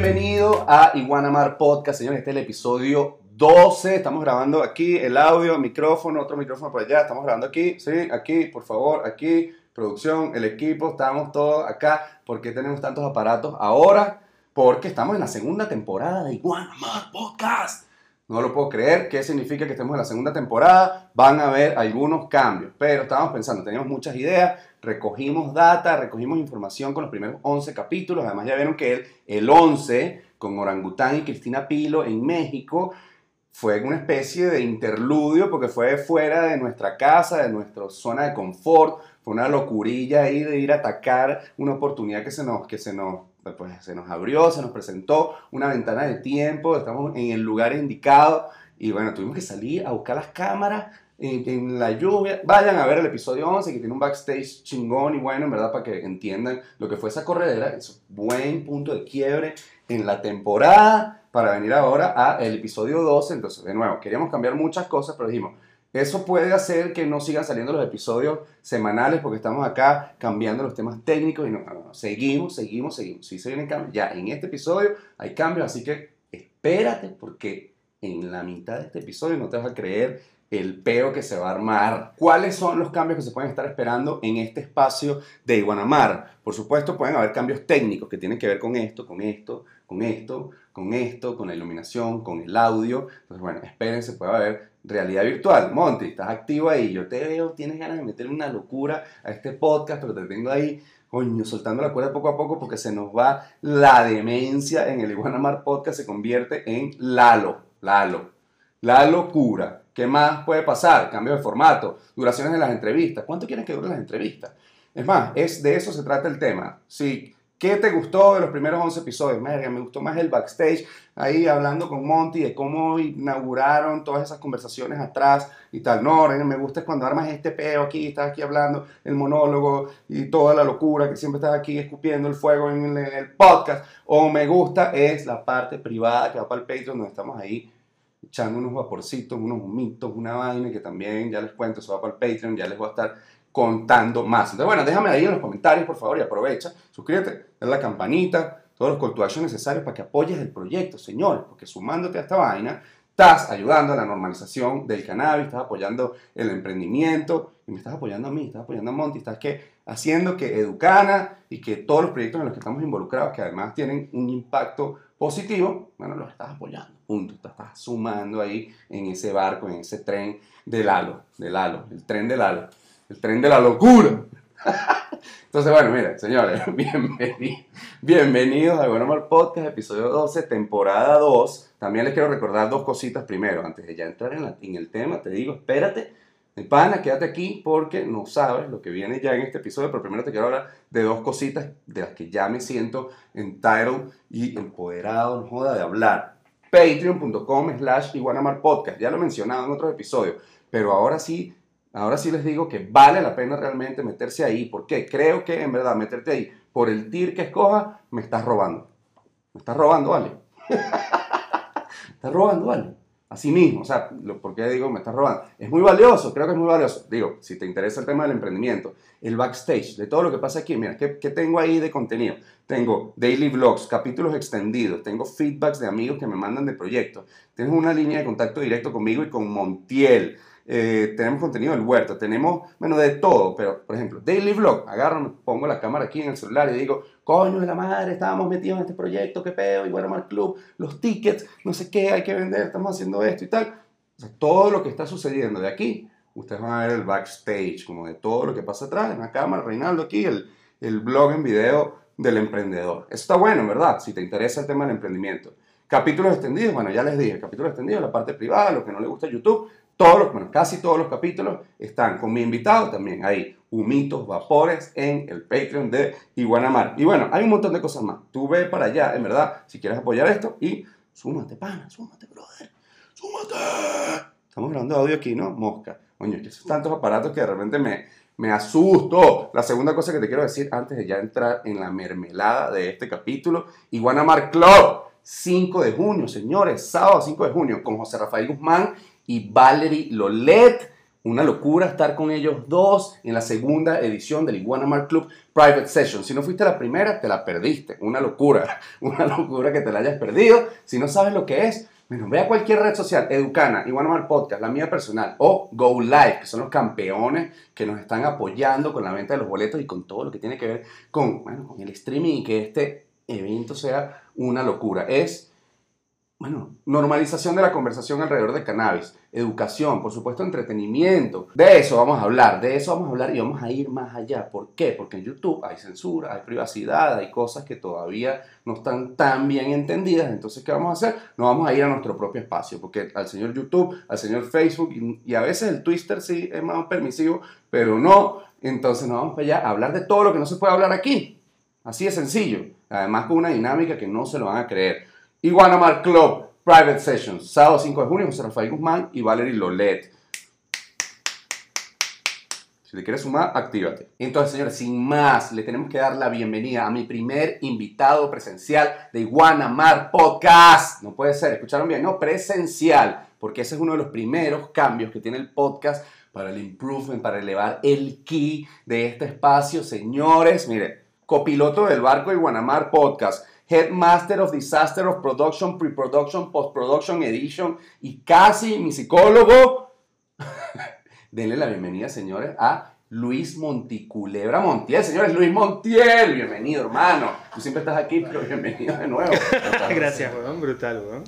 Bienvenido a Iguanamar Podcast, señores. Este es el episodio 12. Estamos grabando aquí el audio, micrófono, otro micrófono por allá. Estamos grabando aquí, sí, aquí, por favor, aquí. Producción, el equipo, estamos todos acá. ¿Por qué tenemos tantos aparatos ahora? Porque estamos en la segunda temporada de Iguanamar Podcast. No lo puedo creer. ¿Qué significa que estemos en la segunda temporada? Van a haber algunos cambios, pero estábamos pensando, teníamos muchas ideas, recogimos data, recogimos información con los primeros 11 capítulos. Además, ya vieron que el, el 11, con Orangután y Cristina Pilo en México, fue una especie de interludio porque fue fuera de nuestra casa, de nuestra zona de confort. Fue una locurilla ahí de ir a atacar una oportunidad que se nos, que se nos pues se nos abrió, se nos presentó una ventana de tiempo, estamos en el lugar indicado y bueno, tuvimos que salir a buscar las cámaras en, en, la lluvia. Vayan a ver el episodio 11 que tiene un backstage chingón y bueno, en verdad, para que entiendan lo que fue esa corredera. Es un buen punto de quiebre en la temporada para venir ahora a el episodio 12. Entonces, de nuevo, queríamos cambiar muchas cosas, pero dijimos, eso puede hacer que no sigan saliendo los episodios semanales porque estamos acá cambiando los temas técnicos y no, no, no, seguimos, seguimos, seguimos. Si se vienen cambios, ya en este episodio hay cambios, así que espérate porque en la mitad de este episodio no te vas a creer el peo que se va a armar. ¿Cuáles son los cambios que se pueden estar esperando en este espacio de Iguanamar? Por supuesto, pueden haber cambios técnicos que tienen que ver con esto, con esto, con esto, con esto, con la iluminación, con el audio. Entonces, bueno, espérense, puede haber realidad virtual. Monty, estás activo ahí. Yo te veo, tienes ganas de meterle una locura a este podcast, pero te tengo ahí, coño, soltando la cuerda poco a poco porque se nos va la demencia en el Iguanamar Podcast, se convierte en Lalo, Lalo, la locura. ¿Qué más puede pasar? Cambio de formato, duraciones de las entrevistas. ¿Cuánto quieren que duren las entrevistas? Es más, es de eso se trata el tema. Sí, ¿Qué te gustó de los primeros 11 episodios? Merga, me gustó más el backstage, ahí hablando con Monty de cómo inauguraron todas esas conversaciones atrás y tal. No, me gusta cuando armas este peo aquí, estás aquí hablando, el monólogo y toda la locura que siempre estás aquí escupiendo el fuego en el, en el podcast. O me gusta es la parte privada que va para el Patreon, donde estamos ahí echando unos vaporcitos, unos humitos, una vaina que también ya les cuento, eso va para el Patreon, ya les voy a estar contando más. Entonces, bueno, déjame ahí en los comentarios, por favor, y aprovecha, suscríbete, dale la campanita, todos los call necesarios para que apoyes el proyecto, señor, porque sumándote a esta vaina, estás ayudando a la normalización del cannabis, estás apoyando el emprendimiento, y me estás apoyando a mí, estás apoyando a Monty, estás que haciendo que Educana y que todos los proyectos en los que estamos involucrados, que además tienen un impacto positivo, bueno, los estás apoyando, punto, te estás sumando ahí en ese barco, en ese tren del halo, del halo, el tren del halo, el tren de la locura. Entonces, bueno, mira, señores, bienvenidos, bienvenidos a Bueno Podcast, episodio 12, temporada 2. También les quiero recordar dos cositas primero, antes de ya entrar en, la, en el tema, te digo, espérate, mi pana, quédate aquí porque no sabes lo que viene ya en este episodio, pero primero te quiero hablar de dos cositas de las que ya me siento entitled y empoderado, no joda, de hablar. Patreon.com slash Iguanamar Podcast, ya lo he mencionado en otros episodios, pero ahora sí, ahora sí les digo que vale la pena realmente meterse ahí, porque creo que en verdad meterte ahí por el tir que escoja, me estás robando. Me estás robando, ¿vale? estás robando, ¿vale? Así mismo, o sea, lo, ¿por qué digo me estás robando? Es muy valioso, creo que es muy valioso. Digo, si te interesa el tema del emprendimiento, el backstage, de todo lo que pasa aquí, mira, ¿qué, qué tengo ahí de contenido? Tengo daily vlogs, capítulos extendidos, tengo feedbacks de amigos que me mandan de proyectos, tengo una línea de contacto directo conmigo y con Montiel, eh, tenemos contenido del huerto, tenemos, bueno, de todo, pero por ejemplo, daily vlog, agarro, pongo la cámara aquí en el celular y digo, coño de la madre, estábamos metidos en este proyecto, qué pedo, y bueno, Mar Club, los tickets, no sé qué, hay que vender, estamos haciendo esto y tal. O sea, todo lo que está sucediendo de aquí, ustedes van a ver el backstage, como de todo lo que pasa atrás, en la cámara, Reinaldo aquí, el, el blog en video del emprendedor. Eso está bueno, ¿verdad? Si te interesa el tema del emprendimiento. Capítulos extendidos, bueno, ya les dije, capítulos extendidos, la parte privada, lo que no le gusta a YouTube, todos los, bueno, casi todos los capítulos están con mi invitado también ahí, humitos, vapores en el Patreon de Iguanamar. Y bueno, hay un montón de cosas más. Tú ve para allá, en verdad, si quieres apoyar esto y súmate, pana, súmate, brother, súmate. Estamos grabando audio aquí, ¿no? Mosca. Coño, que tantos aparatos que de repente me, me asusto. La segunda cosa que te quiero decir antes de ya entrar en la mermelada de este capítulo, Iguanamar Club, 5 de junio, señores, sábado 5 de junio, con José Rafael Guzmán y Valerie Lolet. Una locura estar con ellos dos en la segunda edición del Iguana Mark Club Private Session. Si no fuiste la primera, te la perdiste. Una locura. Una locura que te la hayas perdido. Si no sabes lo que es, bueno, ve a cualquier red social, Educana, Iguana Mar Podcast, la mía personal, o Go Live, que son los campeones que nos están apoyando con la venta de los boletos y con todo lo que tiene que ver con, bueno, con el streaming y que este evento sea una locura. Es bueno, normalización de la conversación alrededor de cannabis, educación, por supuesto entretenimiento. De eso vamos a hablar, de eso vamos a hablar y vamos a ir más allá. ¿Por qué? Porque en YouTube hay censura, hay privacidad, hay cosas que todavía no están tan bien entendidas. Entonces, ¿qué vamos a hacer? Nos vamos a ir a nuestro propio espacio, porque al señor YouTube, al señor Facebook y, a veces el Twitter sí es más permisivo, pero no. Entonces nos vamos para allá a hablar de todo lo que no se puede hablar aquí. Así de sencillo. Además con una dinámica que no se lo van a creer. Iguanamar Club Private Sessions, sábado 5 de junio, José Rafael Guzmán y Valerie Lolet. Si te quieres sumar, actívate. Entonces, señores, sin más, le tenemos que dar la bienvenida a mi primer invitado presencial de Iguanamar Podcast. No puede ser, escucharon bien, no, presencial, porque ese es uno de los primeros cambios que tiene el podcast para el improvement, para elevar el key de este espacio. Señores, mire, copiloto del barco Iguanamar Podcast Headmaster of Disaster of Production, Pre-Production, Post-Production, Edition y casi mi psicólogo. Denle la bienvenida, señores, a Luis Monticulebra Montiel. Señores, Luis Montiel, bienvenido, hermano. Tú siempre estás aquí, pero bienvenido de nuevo. Gracias, weón. Brutal, weón.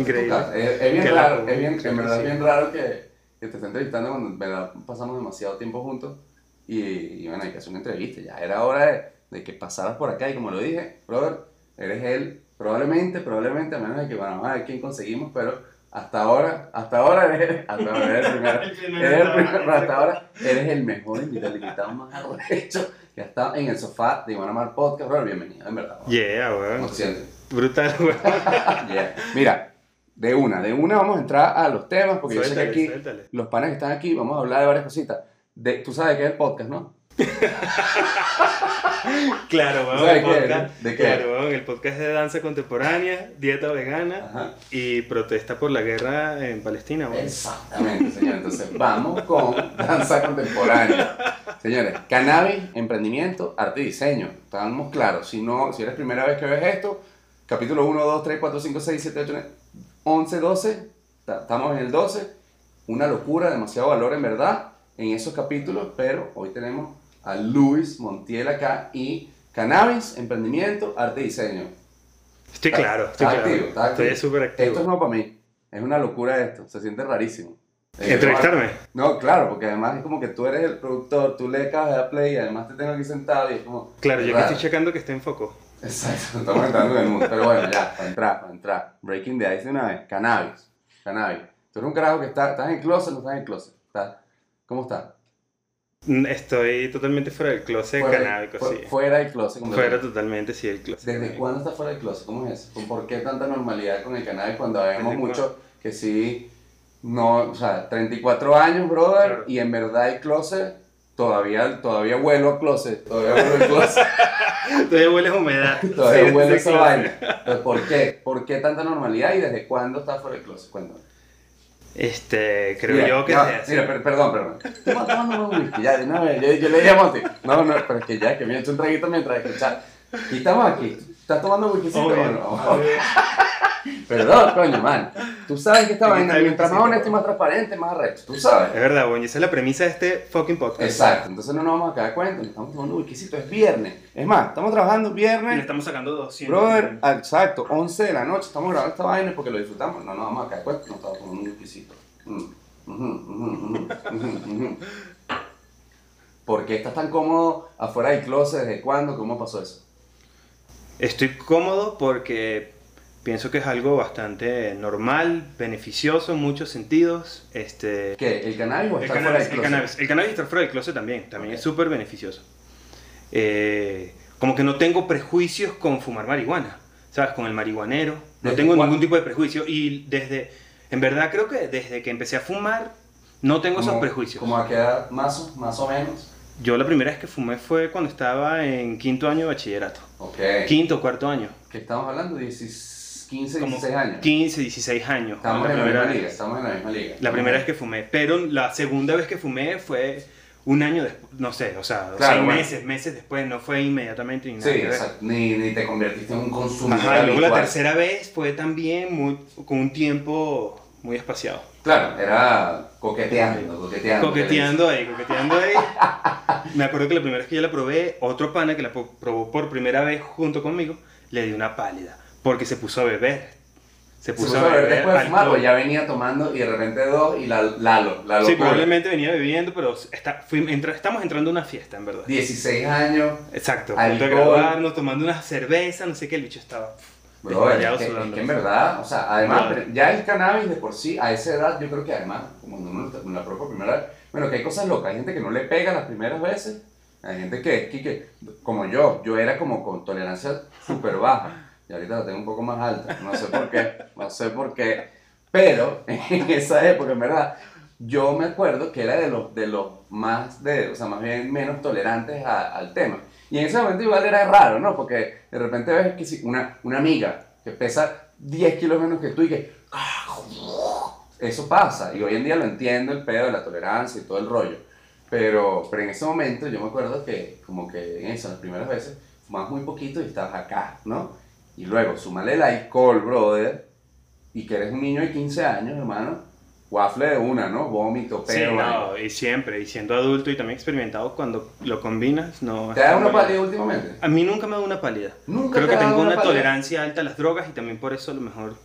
Increíble. Es, bien raro, es bien, en verdad es bien raro que, que te esté entrevistando cuando verdad pasamos demasiado tiempo juntos. Y, bueno, hay que hacer una entrevista. Ya era hora de, de que pasaras por acá y como lo dije, brother, eres él, probablemente, probablemente, a menos de que, bueno, vamos a ver quién conseguimos, pero hasta ahora, hasta ahora eres, hasta ahora eres el primero, eres el primero, hasta ahora eres el mejor invitado, el invitado más arrecho que ha estado en el sofá de Iván Amar Podcast, bro, bienvenido, en verdad. Yeah, weón. ¿Cómo sientes? Brutal, weón. yeah. Mira, de una, de una vamos a entrar a los temas, porque yo sé que aquí, los panes que están aquí, vamos a hablar de varias cositas. De, tú sabes qué es el podcast, ¿no? claro, vamos, el podcast, ¿De qué? Claro, el podcast de danza contemporánea, dieta vegana y protesta por la guerra en Palestina. Exactamente, señor. Entonces vamos con danza contemporánea. Señores, cannabis, emprendimiento, arte y diseño. Estamos claros. Si, no, si eres primera vez que ves esto, capítulo 1, 2, 3, 4, 5, 6, 7, 8, 11, 12. Estamos en el 12. Una locura, demasiado valor en verdad en esos capítulos, pero hoy tenemos a Luis Montiel acá y cannabis, emprendimiento, arte y diseño. Estoy claro, estoy claro. Activo, Estoy súper activo. Esto es nuevo para mí. Es una locura esto. Se siente rarísimo. ¿Entrevistarme? No, claro, porque además es como que tú eres el productor, tú le acabas de dar play y además te tengo aquí sentado y es como... Claro, yo que estoy checando que esté en foco. Exacto, estamos entrando en el mundo. Pero bueno, ya, para entrar, para entrar. Breaking the ice de una vez. Cannabis. Cannabis. Tú eres un carajo que está, estás en closet, no estás en closet. ¿Cómo estás? Mm, estoy totalmente fuera del closet canábico, sí. Fuera del closet. Fuera totalmente, sí, del closet. ¿Desde cuándo estás fuera del closet? ¿Cómo es eso? ¿Por qué tanta normalidad con el cannabis cuando vemos mucho que sí, no, o sea, 34 años, brother, y en verdad el closet, todavía, todavía vuelo a closet, todavía vuelo al closet. todavía huele a humedad. todavía huele a esa vaina. ¿por qué? ¿Por qué tanta normalidad y desde cuándo estás fuera del closet? Cuéntame. Este, creo yo que ya, Mira, perdón, perdón. Estamos tomando un whisky, ya, de una vez. Yo, yo le dije a Monty, no, no, pero es que ya, que me he hecho un traguito mientras escuchar. Y estamos aquí. ¿Estás tomando un whisky o no? Perdón, coño, man. Tú sabes que esta vaina, mientras más honesto y más transparente, más arrecho. Tú sabes. Es verdad, bueno, esa es la premisa de este fucking podcast. Exacto, entonces no nos vamos a quedar cuenta, estamos tomando un whisky, es viernes. Es más, estamos trabajando viernes. Y le estamos sacando 200. Brother, exacto, 11 de la noche, estamos grabando esta vaina porque lo disfrutamos. No nos vamos a quedar cuenta, no estamos tomando un whisky. ¿Por qué estás tan cómodo afuera del closet? ¿Desde cuándo? ¿Cómo pasó eso? Estoy cómodo porque pienso que es algo bastante normal, beneficioso en muchos sentidos. Este, ¿Qué? ¿El cannabis o estar fuera del closet? El cannabis, el cannabis estar fuera del closet también, también es súper beneficioso. Eh, como que no tengo prejuicios con fumar marihuana, ¿sabes? Con el marihuanero, no tengo ningún tipo de prejuicio y desde, en verdad creo que desde que empecé a fumar no tengo esos prejuicios. ¿Cómo a quedar más, más o menos? Yo la primera vez que fumé fue cuando estaba en quinto año de bachillerato. Ok. Quinto, cuarto año. ¿Qué estamos hablando? 15, 16 años. 15, 16 años. Estamos en la misma liga, estamos en la misma liga. La primera vez que fumé, pero la segunda vez que fumé fue un año después, no sé, o sea, seis meses, meses después, no fue inmediatamente ni nada. Sí, exacto, ni, ni, te convertiste en un consumidor. Ajá, luego la tercera vez fue también muy, con un tiempo muy espaciado. Claro, era coqueteando, coqueteando. Coqueteando ahí, coqueteando ahí. Me acuerdo que la primera vez que yo la probé, otro pana que la probó por primera vez junto conmigo, le dio una pálida, porque se puso a beber. Se puso, a beber después de fumar, pues ya venía tomando y de repente dos y la, Lalo. Lalo sí, probablemente venía bebiendo, pero está, estamos entrando a una fiesta, en verdad. 16 años. Exacto. A graduarnos, tomando una cerveza, no sé qué, el bicho estaba Bro, es, que, en verdad, o sea, además, ya el cannabis de por sí, a esa edad, yo creo que además, como no me la propia primera vez, bueno, que hay cosas locas, hay gente que no le pega las primeras veces, hay gente que, que, que como yo, yo era como con tolerancia súper baja, y ahorita la tengo un poco más alta, no sé por qué, no sé por qué, pero en esa época, en verdad, yo me acuerdo que era de los, de los más, de, o sea, más bien menos tolerantes al tema. Y en ese momento igual era raro, ¿no? Porque de repente ves que una, una amiga que pesa 10 kilos menos que tú y que... Eso pasa. Y hoy en día lo entiendo, el pedo de la tolerancia y todo el rollo. Pero, pero en ese momento yo me acuerdo que como que en eso, las primeras veces, fumabas muy poquito y estabas acá, ¿no? Y luego, súmale el alcohol, brother, y que eres un niño de 15 años, hermano, waffle de una, ¿no? Vómito, pero. Sí, no, y siempre, y siendo adulto y también experimentado, cuando lo combinas, no. ¿Te da una pálida últimamente? A mí nunca me da una pálida. ¿Nunca Creo que tengo una, tolerancia alta a las drogas y también por eso a lo mejor.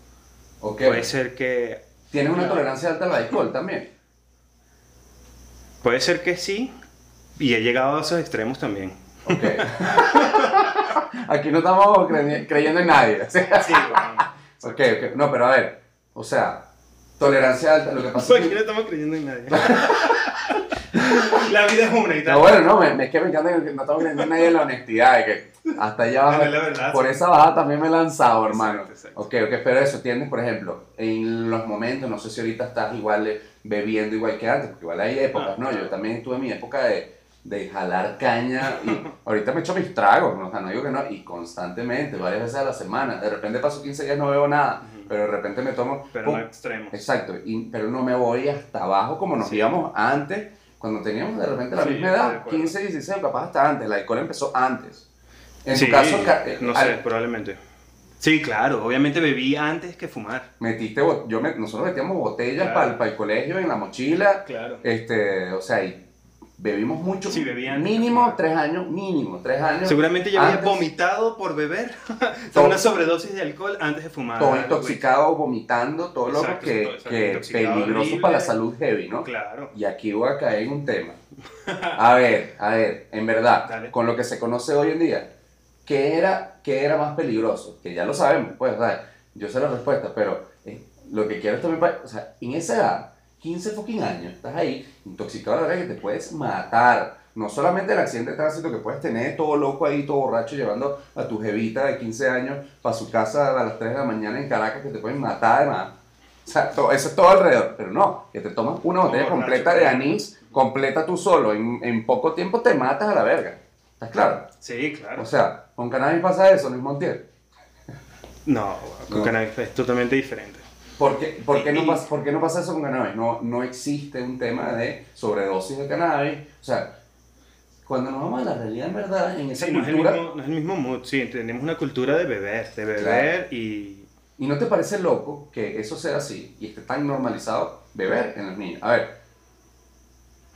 Puede ser que. ¿Tienes una tolerancia alta al alcohol también? Puede ser que sí, y he llegado a esos extremos también. Ok. Aquí no estamos creyendo en nadie. sí, bueno. Ok, ok. No, pero a ver, o sea, Tolerancia alta, lo que pasa es que... no estamos creyendo en nadie. la vida es una y tal. No, bueno, no, me, es que me encanta que no estamos creyendo en nadie en la honestidad, de que hasta allá abajo. por esa baja también me he lanzado, hermano. Exacto, Ok, ok, pero eso, tienes, por ejemplo, en los momentos, no sé si ahorita estás igual bebiendo igual que antes, porque igual hay épocas, ¿no? Yo también tuve mi época de, de jalar caña y ahorita me echo mis tragos, ¿no? o sea, no digo que no, y constantemente, varias veces a la semana. De repente paso 15 días no bebo nada pero de repente me tomo... Pero no extremos. Exacto, y, pero no me voy hasta abajo como nos íbamos antes, cuando teníamos de repente la misma edad, 15, 16, capaz hasta antes, el alcohol empezó antes. En tu caso... Eh, no sé, probablemente. Sí, claro, obviamente bebí antes que fumar. Metiste, yo nosotros metíamos botellas para, para el colegio en la mochila. Claro. Este, o sea, y bebimos mucho. Sí, Mínimo tres años, mínimo tres años. Seguramente ya había vomitado por beber. una sobredosis de alcohol antes de fumar. Todo intoxicado, vomitando, todo lo que, que peligroso para la salud heavy, ¿no? Claro. Y aquí voy a caer en un tema. A ver, a ver, en verdad, con lo que se conoce hoy en día, ¿qué era, qué era más peligroso? Que ya lo sabemos, pues, o sea, yo sé la respuesta, pero eh, lo que quiero es también, o sea, en esa edad 15 fucking años, estás ahí, intoxicado de la verdad que te puedes matar. No solamente el accidente de tránsito que puedes tener todo loco ahí, todo borracho, llevando a tu jevita de 15 años para su casa a las 3 de la mañana en Caracas, que te pueden matar además. O sea, todo, eso es todo alrededor. Pero no, que te tomas una botella completa de anís, completa tú solo, en, en, poco tiempo te matas a la verga. ¿Estás claro? Sí, claro. O sea, con cannabis pasa eso, ¿no es Montiel? No, con cannabis es totalmente diferente. ¿Por qué, por qué no, pasa, por qué no pasa eso con cannabis? No, no existe un tema de sobredosis de cannabis. O sea, cuando nos vamos a la realidad, en verdad, en esa Sí, no es, el cultura... mismo, no es el mismo mood, sí, tenemos una cultura de beber, de beber y... ¿Y no te parece loco que eso sea así y esté tan normalizado beber en los niños? A ver,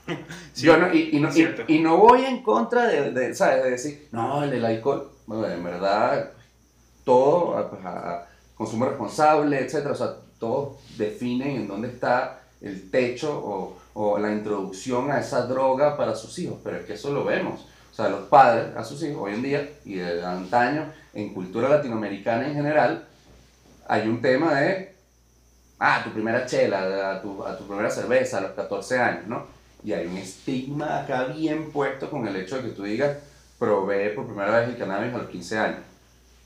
Sí, yo no, y, y no, y, y no voy en contra de, de, ¿sabes? de decir, no, el del alcohol, bueno, en verdad, todo, a- pues, a- a consumo responsable, etcétera, o sea, todos definen en dónde está el techo o, la introducción a esa droga para sus hijos, pero es que eso lo vemos. O sea, los padres a sus hijos hoy en día y de antaño, en cultura latinoamericana en general, hay un tema de, ah, tu primera chela, a tu primera cerveza a los 14 años, ¿no? Y hay un estigma acá bien puesto con el hecho de que tú digas, probé por primera vez el cannabis a los 15 años.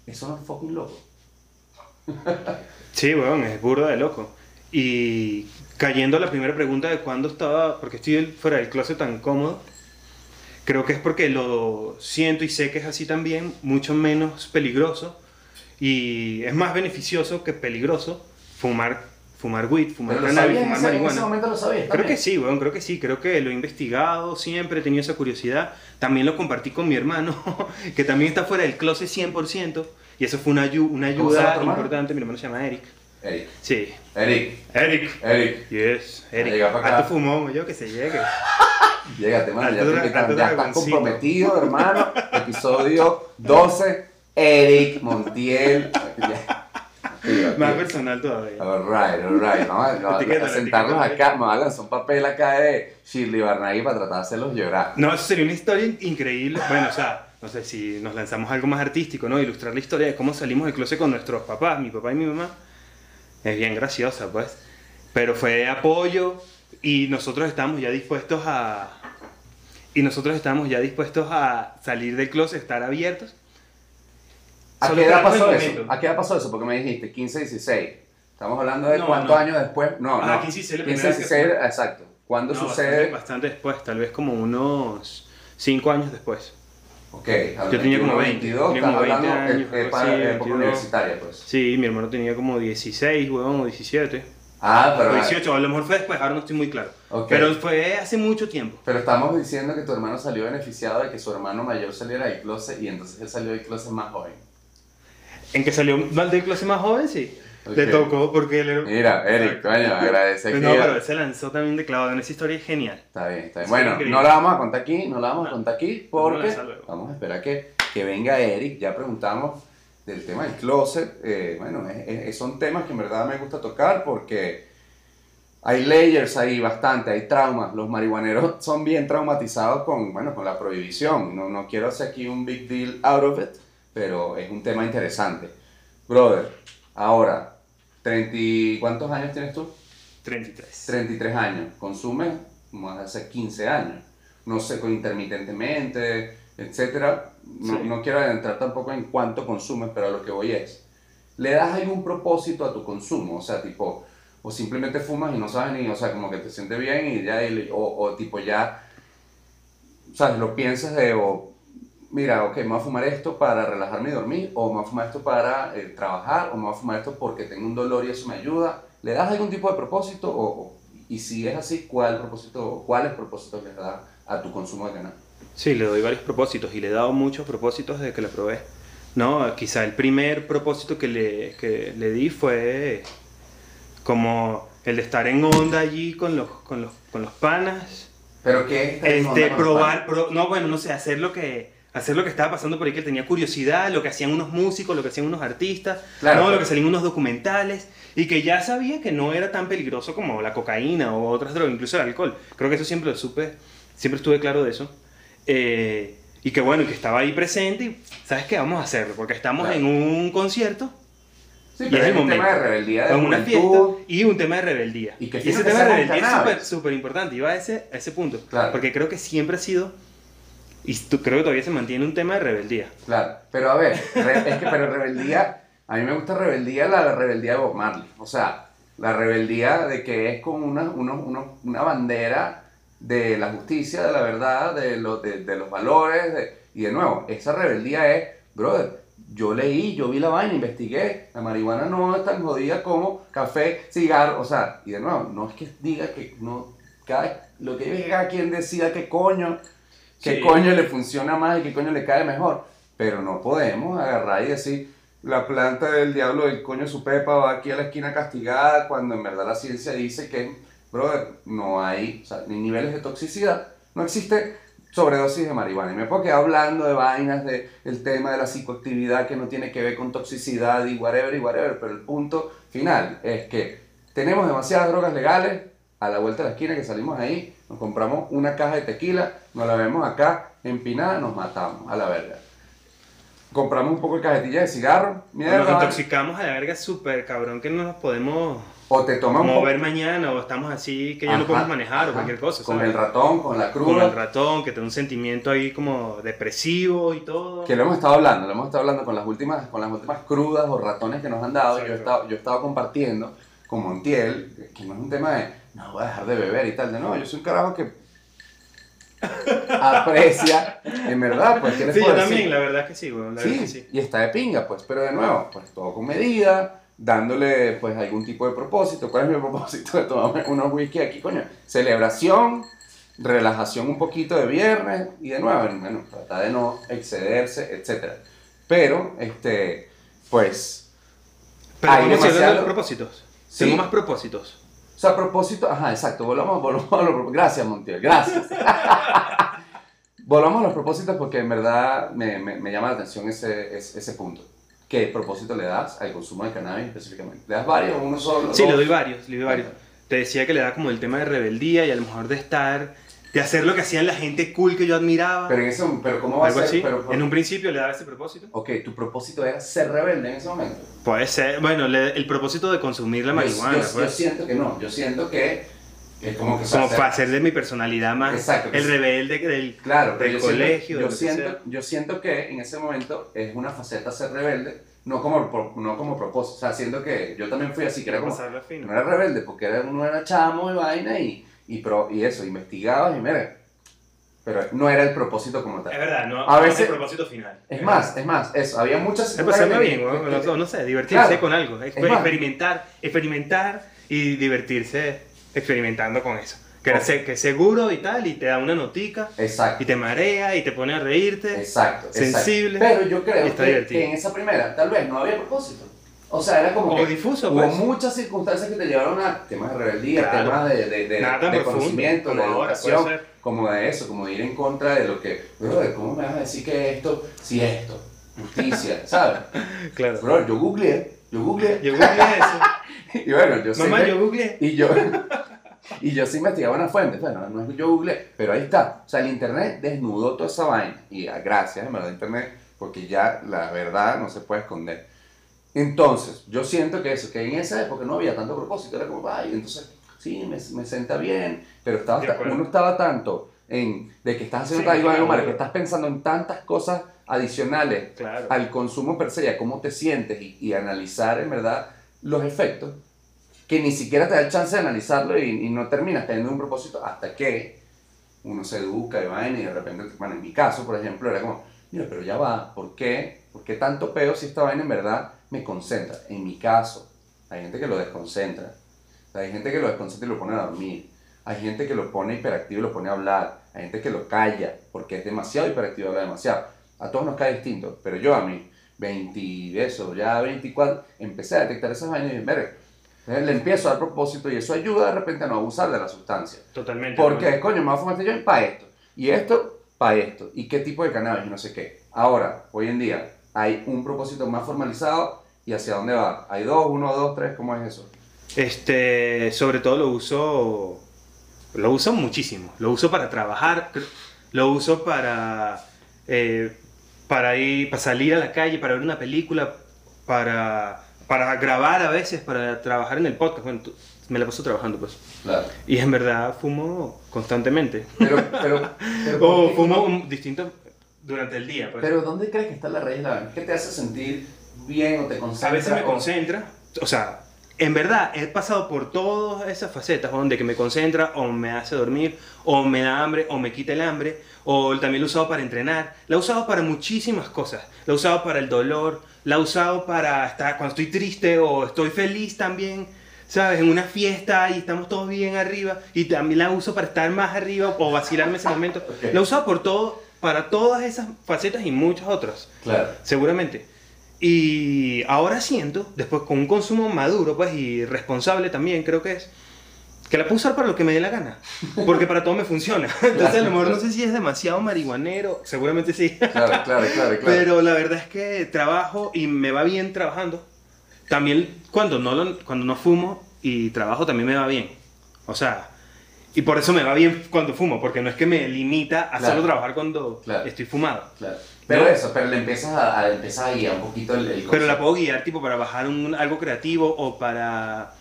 Eso no es fucking loco. Sí, weón, es burda de loco. Y cayendo a la primera pregunta de cuándo estaba, porque estoy fuera del closet tan cómodo, creo que es porque lo siento y sé que es así también, mucho menos peligroso y es más beneficioso que peligroso fumar, fumar weed, fumar cannabis, fumar ese, en ese marihuana. momento lo sabías. Creo que sí, weón, creo que sí, creo que lo he investigado siempre, he tenido esa curiosidad. También lo compartí con mi hermano, que también está fuera del closet 100%, y eso fue una, una ¿Cómo se llama ayuda importante. Mi hermano se llama Eric. Eric, Sí, Eric, Eric. Eric, Yes, Eric. Llega pa' acá. Alto fumón, yo que se llegue. llégate, mano, ya, te ya estás comprometido, hermano. Episodio 12, Eric Montiel. Más personal todavía. Alright, alright. Vamos a, sentarnos acá. Me van a lanzar un papel acá de Shirley Barnaghi para tratar de hacerlos llorar. No, eso sería una historia increíble. Bueno, o sea, no sé si nos lanzamos algo más artístico, ¿no? Ilustrar la historia de cómo salimos del closet con nuestros papás, mi papá y mi mamá. Es bien graciosa, pues. Pero fue apoyo y nosotros estábamos ya dispuestos a... Y nosotros estábamos ya dispuestos a salir del closet, estar abiertos. ¿A qué edad pasó eso? ¿A qué edad pasó eso? Porque me dijiste 15, 16. Estamos hablando de No, cuántos no. años después. No, Ah, no. 15, 16, la 15, primera vez que 16, exacto. ¿Cuándo No, sucede? Bastante, bastante después, tal vez como unos 5 años después. Ok, Yo tenía como 21, 20, 22, tenía como estás 20 hablando años, eh, algo para época 22. universitaria, pues. Sí, mi hermano tenía como 16, huevón, o 17. Ah, O pero, 18, a lo mejor fue después, ahora no estoy muy claro. Ok. Pero fue hace mucho tiempo. pero estamos diciendo que tu hermano salió beneficiado de que su hermano mayor saliera del closet y entonces él salió del closet más joven. En que salió mal de clase más joven, sí. Le tocó porque él era... Mira, Eric, coño, agradece que... No, pero él se lanzó también de clavado en esa historia es genial. Está bien, está bien. Sí, Bueno, increíble. no la vamos a contar aquí, no la vamos a contar aquí Vamos a porque lanzar luego. vamos a esperar que, que venga Eric. Ya preguntamos del tema del closet. Eh, bueno, es- es- son temas que en verdad me gusta tocar porque hay layers ahí bastante, hay traumas. Los marihuaneros son bien traumatizados con, bueno, con la prohibición. No, no quiero hacer aquí un big deal out of it, pero es un tema interesante. Brother, ahora, 30, y- ¿cuántos años tienes tú? 33. 33 años, consumes como hace 15 años, no sé, intermitentemente, etcétera. No, Sí. no quiero adentrar tampoco en cuánto consumes, pero a lo que voy es, ¿le das algún propósito a tu consumo? O sea, tipo, o simplemente fumas y no sabes ni, o sea, como que te sientes bien y ya, y- o, o tipo ya, ¿sabes? Lo piensas de, o, mira, ok, me voy a fumar esto para relajarme y dormir, o me voy a fumar esto para eh, trabajar, o me voy a fumar esto porque tengo un dolor y eso me ayuda. ¿Le das algún tipo de propósito? O, y si es así, ¿cuál propósito, ¿cuáles propósitos le das a tu consumo de cannabis? Sí, le doy varios propósitos y le he dado muchos propósitos desde que la probé. No, quizá el primer propósito que le, que le di fue como el de estar en onda allí con los, con los, con los panas. Pero ¿qué es Este, probar, pro- no, bueno, no sé, hacer lo que hacer lo que estaba pasando por ahí que tenía curiosidad, lo que hacían unos músicos, lo que hacían unos artistas, Claro, no, lo que salían unos documentales y que ya sabía que no era tan peligroso como la cocaína o otras drogas, incluso el alcohol. Creo que eso siempre lo supe, siempre estuve claro de eso. Eh, y que bueno, que estaba ahí presente y sabes qué, vamos a hacerlo, porque estamos Claro. en un concierto, Sí, y pero es es el un tema de rebeldía de una fiesta y un tema de rebeldía. Y que ese fíjate, tema de rebeldía es súper importante. Iba a ese, a ese punto. Porque creo que siempre ha sido, y tú- creo que todavía se mantiene un tema de rebeldía. Claro, pero a ver, es que pero rebeldía, a mí me gusta rebeldía, la, rebeldía de Bob Marley. O sea, la rebeldía de que es como una, uno- uno- una bandera de la justicia, de la verdad, de, lo- de, de los valores. de- y de nuevo, esa rebeldía es, brother, yo leí, yo vi la vaina, investigué. La marihuana no es tan jodida como café, cigarro, o sea, y de nuevo, no es que diga que no, cada, lo que que cada quien decida qué coño, qué Sí. coño le funciona más y qué coño le cae mejor. Pero no podemos agarrar y decir, la planta del diablo del coño su pepa va aquí a la esquina castigada, cuando en verdad la ciencia dice que, brother, no hay, o sea, ni niveles de toxicidad, no existe sobredosis de marihuana. Y me puedo quedar hablando de vainas, de el tema de la psicoactividad que no tiene que ver con toxicidad y whatever y whatever, pero el punto final es que tenemos demasiadas drogas legales a la vuelta de la esquina que salimos ahí, nos compramos una caja de tequila, nos la vemos acá empinada, nos matamos a la verga. Compramos un poco de cajetilla de cigarro, Nos mierda. intoxicamos a la verga súper cabrón que no nos podemos O te mover mañana o estamos así que ya no podemos manejar o cualquier cosa. Con el ratón, con la Con el cruda. ratón, que te da un sentimiento ahí como depresivo y todo. Que lo hemos estado hablando, lo hemos estado hablando con las últimas, con las últimas crudas o ratones que nos han dado. Yo he, estado, yo he estado compartiendo con Montiel, que no es un tema de no voy a dejar de beber y tal, de no, yo soy un carajo que aprecia, en verdad, pues, ¿qué les Sí, yo puedo también, decir? la verdad es que sí, weón, la verdad es Sí, que sí. y está de pinga, pues, pero de nuevo, pues todo con medida, dándole pues algún tipo de propósito. ¿Cuál es mi propósito de tomarme unos whisky aquí, coño? Celebración, relajación un poquito de viernes y de nuevo, bueno, tratar de no excederse, etc. Pero, este, pues, Pero Hay ¿cómo se demasiado- los propósitos? Sí. Tengo más propósitos. O sea, a propósito, ajá, exacto, volvamos, volvamos a los propósitos. Gracias, Montiel, gracias. volvamos a los propósitos porque en verdad me, me, me llama la atención ese, ese, ese punto. ¿Qué propósito le das al consumo de cannabis específicamente? ¿Le das varios o uno solo? Sí, dos? le doy varios, le doy varios. Te decía que le da como el tema de rebeldía y a lo mejor de estar, de hacer lo que hacían la gente cool que yo admiraba. Pero en ese pero ¿cómo va a ser? así. Pero, En un principio le daba ese propósito. Ok, tu propósito era ser rebelde en ese momento. Puede ser, bueno, le- el propósito de consumir la Yo- marihuana, yo, yo pues. siento que no, yo siento que es como que como para hacer de mi personalidad más Exacto, el sí. rebelde del Claro, pero del yo colegio, Siento, yo, siento, yo siento que en ese momento es una faceta ser rebelde, no como, no como propósito. O sea, siento que yo también fui así, que era como. No era rebelde, porque era, uno era chamo y vaina y, y, pro, y eso, investigabas y mira. Pero no era el propósito como Es tal. verdad, no, A no veces- el propósito final. Es más, es más, eso. Había muchas. Es bien, no, no sé, divertirse Claro. con algo, exper- más- experimentar, experimentar y divertirse experimentando con eso. Que, era Ok. se- que es seguro y tal, y te da una notica, Exacto. y te marea, y te pone a reírte. Exacto, exacto. sensible, Pero yo creo que, que en esa primera tal vez no había propósito. O sea, era como O que difuso, hubo pues. muchas circunstancias que te llevaron a temas de rebeldía, Claro. temas de, de, de, Nada tan de profundo conocimiento, como de educación, como de eso, como de ir en contra de lo que, brother, ¿cómo me vas a decir que esto, si esto, justicia, ¿sabes? Claro. Bro, yo googleé, yo googleé, Yo googleé eso. y bueno, yo Mamá, yo googleé. y yo, y yo sí investigaba una fuente, bueno, no es que yo googleé, pero ahí está. O sea, el internet desnudó toda esa vaina. Y gracias, en verdad, internet, porque ya la verdad no se puede esconder. Entonces, yo siento que eso, que en esa época no había tanto propósito, era como, ay, entonces, sí, me, me sienta bien, pero estaba, uno estaba tanto en, de que estás haciendo Sí, algo, claro. mal, que estás pensando en tantas cosas adicionales Claro. al consumo per se y a cómo te sientes y, y analizar en verdad los efectos, que ni siquiera te da el chance de analizarlo y, y no terminas teniendo un propósito hasta que uno se educa y vaina y de repente, bueno, en mi caso, por ejemplo, era como, mira, pero ya va, ¿por qué? ¿Por qué tanto peo si esta vaina en verdad me concentra? En mi caso, hay gente que lo desconcentra, hay gente que lo desconcentra y lo pone a dormir, hay gente que lo pone hiperactivo y lo pone a hablar, hay gente que lo calla porque es demasiado hiperactivo y habla demasiado. A todos nos cae distinto, pero yo a mí, 20, eso, ya 24, empecé a detectar esas vainas y dije, "Mire", entonces le empiezo a dar propósito y eso ayuda de repente a no abusar de la sustancia. Totalmente. Porque, coño, me voy a fumar este joint para esto. Y esto, para esto. Y qué tipo de cannabis y no sé qué. Ahora, hoy en día, hay un propósito más formalizado y hacia dónde va. Hay dos, uno, dos, tres, ¿cómo es eso? Este, sobre todo lo uso, lo uso muchísimo. Lo uso para trabajar, lo uso para, eh, para ir, para salir a la calle, para ver una película, para, para grabar a veces, para trabajar en el podcast. Bueno, tú- me la paso trabajando, pues. Claro. Y en verdad fumo constantemente. Pero, pero, pero, ¿por O fumo un- distinto durante el día, pues. pero ¿dónde crees que está la raíz de la vaina? ¿Qué te hace sentir bien o te concentra? a veces me o- concentra, o sea, en verdad, he pasado por todas esas facetas, donde que me concentra, o me hace dormir, o me da hambre, o me quita el hambre, o también lo he usado para entrenar, la he usado para muchísimas cosas, la he usado para el dolor, la he usado para estar cuando estoy triste o estoy feliz también, ¿sabes? En una fiesta y estamos todos bien arriba, y también la uso para estar más arriba o vacilarme ese momento. La he usado por todo, para todas esas facetas y muchas otras, Claro. seguramente. Y ahora siento, después con un consumo maduro pues, y responsable también, creo que es, que la puedo usar para lo que me dé la gana. Porque para todo me funciona. Entonces, a lo mejor no sé si es demasiado marihuanero, seguramente sí. Claro, claro, claro, claro. Pero la verdad es que trabajo y me va bien trabajando. También cuando no, lo- cuando no fumo y trabajo también me va bien. O sea, y por eso me va bien cuando fumo, porque no es que me limita a Claro. solo trabajar cuando Claro. estoy fumado. Claro. Pero ¿No? eso, pero le empiezas a, a- empiezas a guiar un poquito el, el Pero la puedo guiar tipo para bajar un- algo creativo o para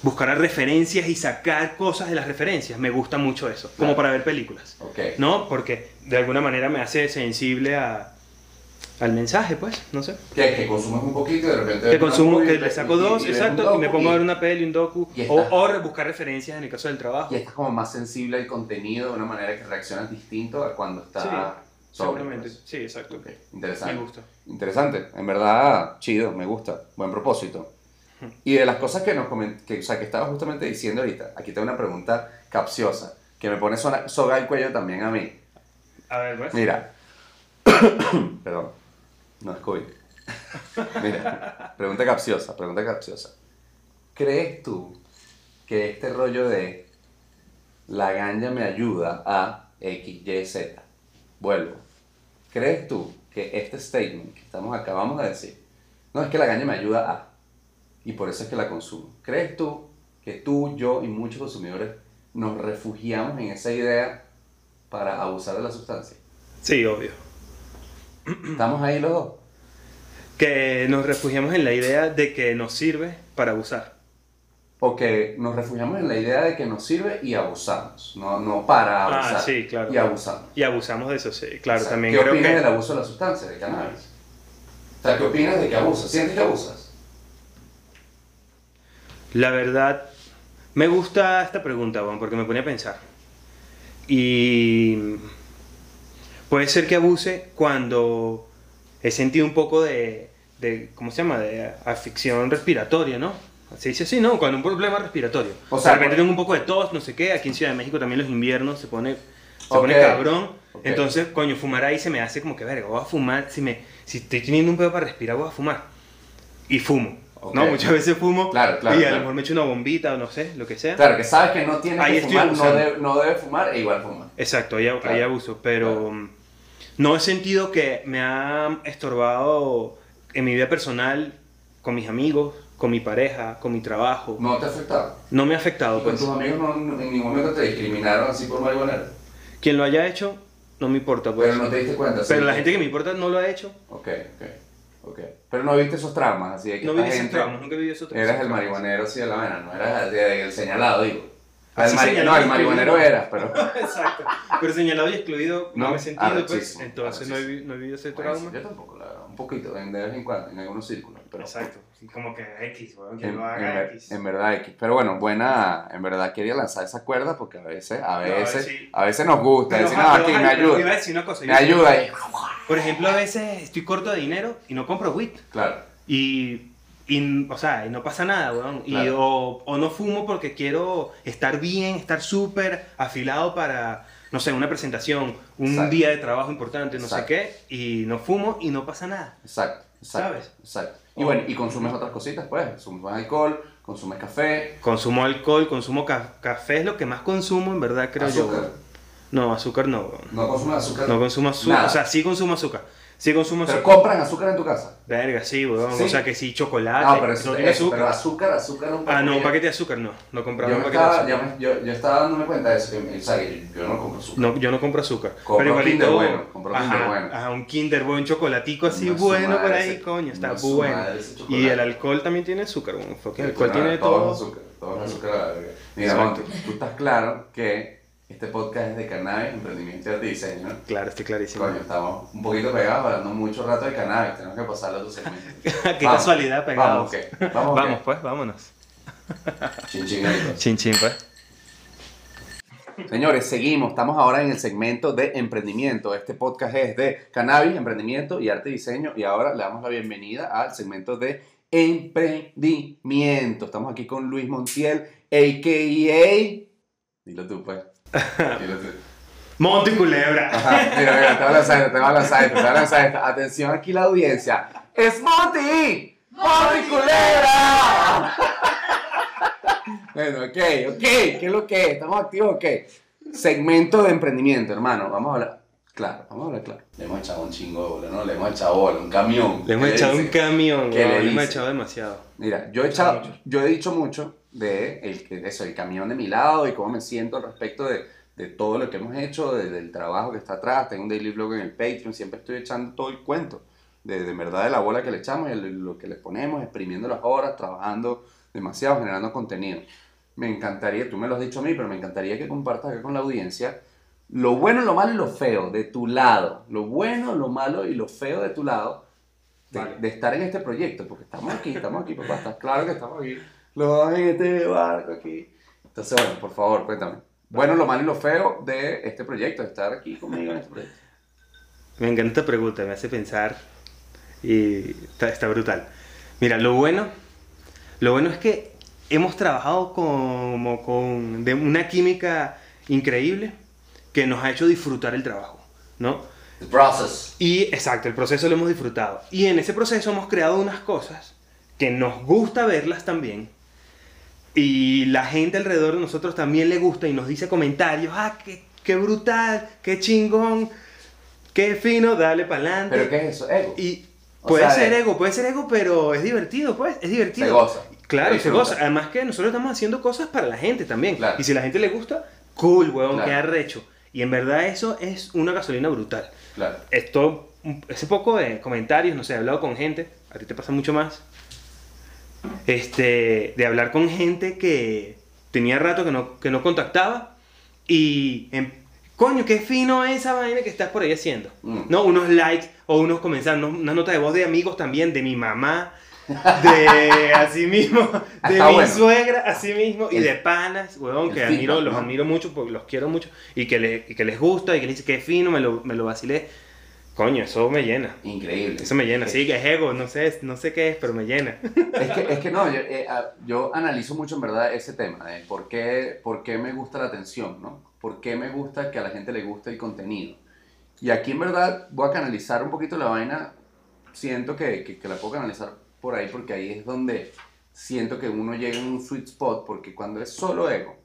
buscar referencias y sacar cosas de las referencias. Me gusta mucho eso, como para ver películas. Ok. ¿No? Porque de alguna manera me hace sensible a, al mensaje, pues, no sé. Que, que consumes un poquito y de repente... Que consumo, que y- le saco y- dos, y un exacto, y me docu pongo a y- ver una peli, un docu, y o, o buscar referencias en el caso del trabajo. Y estás como más sensible al contenido de una manera que reaccionas distinto a cuando estás Sí, sobrio, Seguramente, pues. sí, exacto. Ok, Me Interesante. gusta. Interesante, en verdad, chido, me gusta, buen propósito. Y de las cosas que nos que, o sea, que estaba justamente diciendo ahorita, aquí tengo una pregunta capciosa, que me pone soga al cuello también a mí. A ver, pues. Mira, perdón, no es COVID. Mira, pregunta capciosa, pregunta capciosa. ¿Crees tú que este rollo de la ganja me ayuda a X, Y, Z? Vuelvo. ¿Crees tú que este statement que estamos acabamos de decir, no es que la ganja me ayuda a, y por eso es que la consumo? ¿Crees tú que tú, yo y muchos consumidores nos refugiamos en esa idea para abusar de la sustancia? Sí, obvio. ¿Estamos ahí los dos? Que nos refugiamos en la idea de que nos sirve para abusar. O que nos refugiamos en la idea de que nos sirve y abusamos, no, no para Ah, abusar. sí, claro. Y abusamos. Y abusamos de eso, sí. Claro, O sea, también ¿Qué creo opinas que... del abuso de la sustancia, de cannabis? O sea, ¿qué opinas de que abusas? ¿Sientes que abusas? La verdad, me gusta esta pregunta, Juan, porque me pone a pensar. Y puede ser que abuse cuando he sentido un poco de, de ¿cómo se llama? De afición respiratoria, ¿no? Se dice así, ¿no? Cuando un problema respiratorio. O sea, de repente tengo un poco de tos, no sé qué. Aquí en Ciudad de México también los inviernos se pone, se Ok. pone cabrón. Ok. Entonces, coño, fumar ahí se me hace como que, verga, voy a fumar. Si, me, si estoy teniendo un pedo para respirar, voy a fumar. Y fumo. Ok. ¿No? Muchas veces fumo. Claro, claro, Y a claro. lo mejor me echo una bombita o no sé, lo que sea. Claro, que sabes que no tienes Ahí que fumar, no debe, no debe fumar e igual fuma. Exacto, ahí, ahí abuso. Pero mm, no he sentido que me ha estorbado en mi vida personal, con mis amigos, con mi pareja, con mi trabajo. No, ¿No te ha afectado? me ha afectado. ¿Y con Pues. tus amigos no, no- en ningún momento te discriminaron así por marihuanero? Quien lo haya hecho, no me importa. Pues. Pero no te diste cuenta. Pero sí. la gente que me importa no lo ha hecho. Ok, ok, ok. Pero no viste esos traumas, así de que No viví esos traumas, nunca viví esos traumas. Eras el marihuanero, sí, de la vaina, no eras el, el señalado, digo. Mari- señalado no, el marihuanero eras, pero... Exacto. Pero señalado y excluido no, No, me he sentido, pues. Entonces no he, no he vivido ese Bueno, trauma. yo tampoco, la verdad, un poquito, en- de vez en cuando, en algunos círculos, pero... Exacto. Como que X, weón, que En, lo en haga ver- X. en verdad X. Pero bueno, buena, en verdad quería lanzar esa cuerda porque a veces, a veces, sí. a veces nos gusta decir, no, aquí me Iba a ayuda, decir una cosa. me ayuda. Por ejemplo, a veces estoy corto de dinero y no compro WIT. Claro, Y, y, o sea, y no pasa nada, weón. Y, Claro. o, o no fumo porque quiero estar bien, estar súper afilado para, no sé, una presentación, un Exacto. día de trabajo importante, no Exacto. sé qué. Y no fumo y no pasa nada. exacto, exacto, ¿Sabes? exacto. Y bueno, y consumes otras cositas, pues, consumes alcohol, consumes café, Consumo alcohol, consumo ca- café, es lo que más consumo, en verdad, creo yo. azúcar. weón. No, azúcar no. No consumes azúcar. No consumo azúcar. Nada. O sea, sí consumo azúcar. Sí consumo Pero azúcar. compran azúcar en tu casa. Verga, sí, weón. Sí. O sea, que sí, chocolate. Ah, pero eso, no tiene eso, azúcar. pero azúcar, azúcar un Ah, no, un paquete de azúcar no. No compramos Yo, un paquete de azúcar. yo, me- yo, yo estaba dándome cuenta de eso, que, o sea, que yo, no compro azúcar. No, yo no compro azúcar. Compro pero igualito. Kinder Bueno, compro ajá, Kinder Bueno. Ajá, un Kinder Bueno, un chocolatico así No bueno por ahí, ese- coño, está no bueno. Y el alcohol también tiene azúcar, fuck, el alcohol tiene todo todo. es azúcar, todo es azúcar. Mira, tú estás claro que Este podcast es de cannabis, emprendimiento y arte y diseño, ¿no? Claro, estoy clarísimo. Coño, estamos un poquito pegados, hablando mucho rato de cannabis, tenemos que pasarlo a tu segmento. Qué Vamos, casualidad pegados. Vamos, ¿qué? Vamos, Vamos, pues, vámonos. Chin, chin, ahí. Chin chin, pues. Señores, seguimos. Estamos ahora en el segmento de emprendimiento. Este podcast es de cannabis, emprendimiento y arte y diseño. Y ahora le damos la bienvenida al segmento de emprendimiento. Estamos aquí con Luis Montiel, a.k.a. Dilo tú, pues. Monte y Culebra. Ajá, mira, mira, te voy a lanzar esto, te voy a lanzar esto, te voy a lanzar esto. Atención aquí la audiencia. ¡Es Monty! ¡Monty Culebra! bueno, ok, ok. ¿Qué es lo que es? ¿Estamos activos o qué? Segmento de emprendimiento, hermano. Vamos a hablar. Claro, vamos a hablar claro. Le hemos echado un chingo de bola, ¿no? Le hemos echado bola, un camión. Le hemos ¿Qué echado un camión, ¿Qué le weón, le hemos echado demasiado. Mira, yo he, echado, yo he dicho mucho de el, eso, el camión de mi lado y cómo me siento al respecto de, de todo lo que hemos hecho, de- del trabajo que está atrás. Tengo un daily blog en el Patreon, siempre estoy echando todo el cuento de, de verdad de la bola que le echamos y el- lo que le ponemos, exprimiendo las horas, trabajando demasiado, generando contenido. Me encantaría, tú me lo has dicho a mí, pero me encantaría que compartas acá con la audiencia lo bueno, lo malo y lo feo de tu lado. Lo bueno, lo malo y lo feo de tu lado de, Vale. de estar en este proyecto, porque estamos aquí, estamos aquí, papá, estás claro que estamos aquí, los dos en este barco aquí. Entonces, bueno, por favor, cuéntame. Bueno, lo malo y lo feo de este proyecto, de estar aquí conmigo en este proyecto. Me encanta esta pregunta, me hace pensar y está, está brutal. Mira, lo bueno, lo bueno es que hemos trabajado como con de una química increíble que nos ha hecho disfrutar el trabajo, ¿no? The process. Y exacto, el proceso lo hemos disfrutado. Y en ese proceso hemos creado unas cosas que nos gusta verlas también. Y la gente alrededor de nosotros también le gusta y nos dice comentarios, ah, qué, qué brutal, qué chingón, qué fino, dale para adelante. ¿Pero qué es eso? Ego. Y O puede sea, ser ego, puede ser ego, pero es divertido, pues, es divertido. Se goza. Claro, Se goza. Además que nosotros estamos haciendo cosas para la gente también. Claro. Y si a la gente le gusta, cool, huevón, Claro. qué arrecho. Y en verdad eso es una gasolina brutal. Claro. Esto, ese poco de comentarios, no sé, he hablado con gente, a ti te pasa mucho más, este, de hablar con gente que tenía rato que no, que no contactaba y, em, coño, qué fino esa vaina que estás por ahí haciendo. Mm. ¿No? Unos likes o unos comentarios, una nota de voz de amigos también, de mi mamá, de así mismo, de mi bueno. suegra, así mismo, y El- de panas, huevón, que admiro, los ¿no? admiro mucho porque los quiero mucho y que, le- y que les gusta y que les dice que fino, me lo, me lo vacilé. Coño, eso me llena. Increíble. Eso me llena. Sí, que es ego, no sé, no sé qué es, pero me llena. Es que, es que no, yo, eh, ah, yo analizo mucho en verdad ese tema, de por qué, por qué me gusta la atención, ¿no? ¿Por qué me gusta que a la gente le guste el contenido? Y aquí en verdad voy a canalizar un poquito la vaina, siento que, que, que la puedo canalizar por ahí porque ahí es donde siento que uno llega en un sweet spot, porque cuando es solo ego